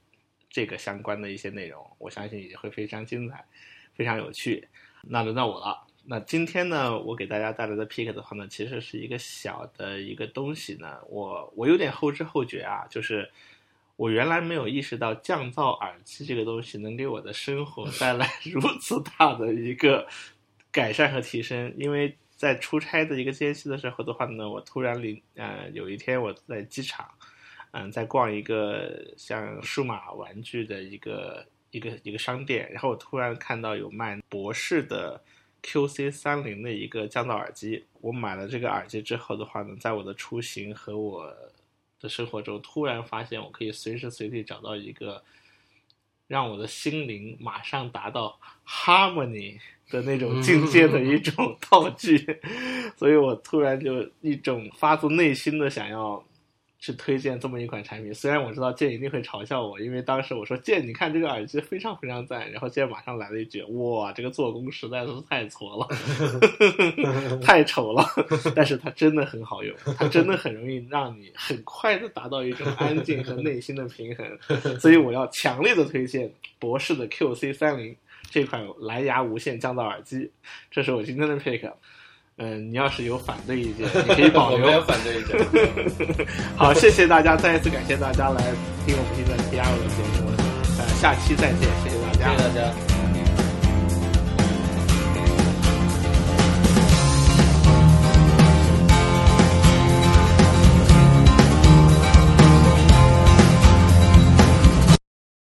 这个相关的一些内容，我相信也会非常精彩，非常有趣。那轮到我了。那今天呢，我给大家带来的 pick 的话呢，其实是一个小的一个东西呢，我我有点后知后觉啊，就是我原来没有意识到降噪耳机这个东西能给我的生活 带来如此大的一个改善和提升，因为在出差的一个间隙的时候的话呢，我突然临呃有一天我在机场，嗯、在逛一个像数码玩具的一个一个一个商店，然后我突然看到有卖博士的 QC 三零的一个降噪耳机，我买了这个耳机之后的话呢，在我的出行和我的生活中，突然发现我可以随时随地找到一个让我的心灵马上达到 harmony 的那种境界的一种 道具，所以我突然就一种发自内心的想要去推荐这么一款产品。虽然我知道剑一定会嘲笑我，因为当时我说剑，你看这个耳机非常非常赞，然后剑马上来了一句，哇，这个做工实在是太挫了，太丑了，但是它真的很好用，它真的很容易让你很快的达到一种安静和内心的平衡，所以我要强烈的推荐博士的 QC 三零这款蓝牙无线降噪耳机，这是我今天的 pick。嗯，你要是有反对意见，你可以保我没有留。反对意见。好，谢谢大家，再一次感谢大家来听我们今天的第二个节目，呃，下期再见，谢谢大家谢谢大家。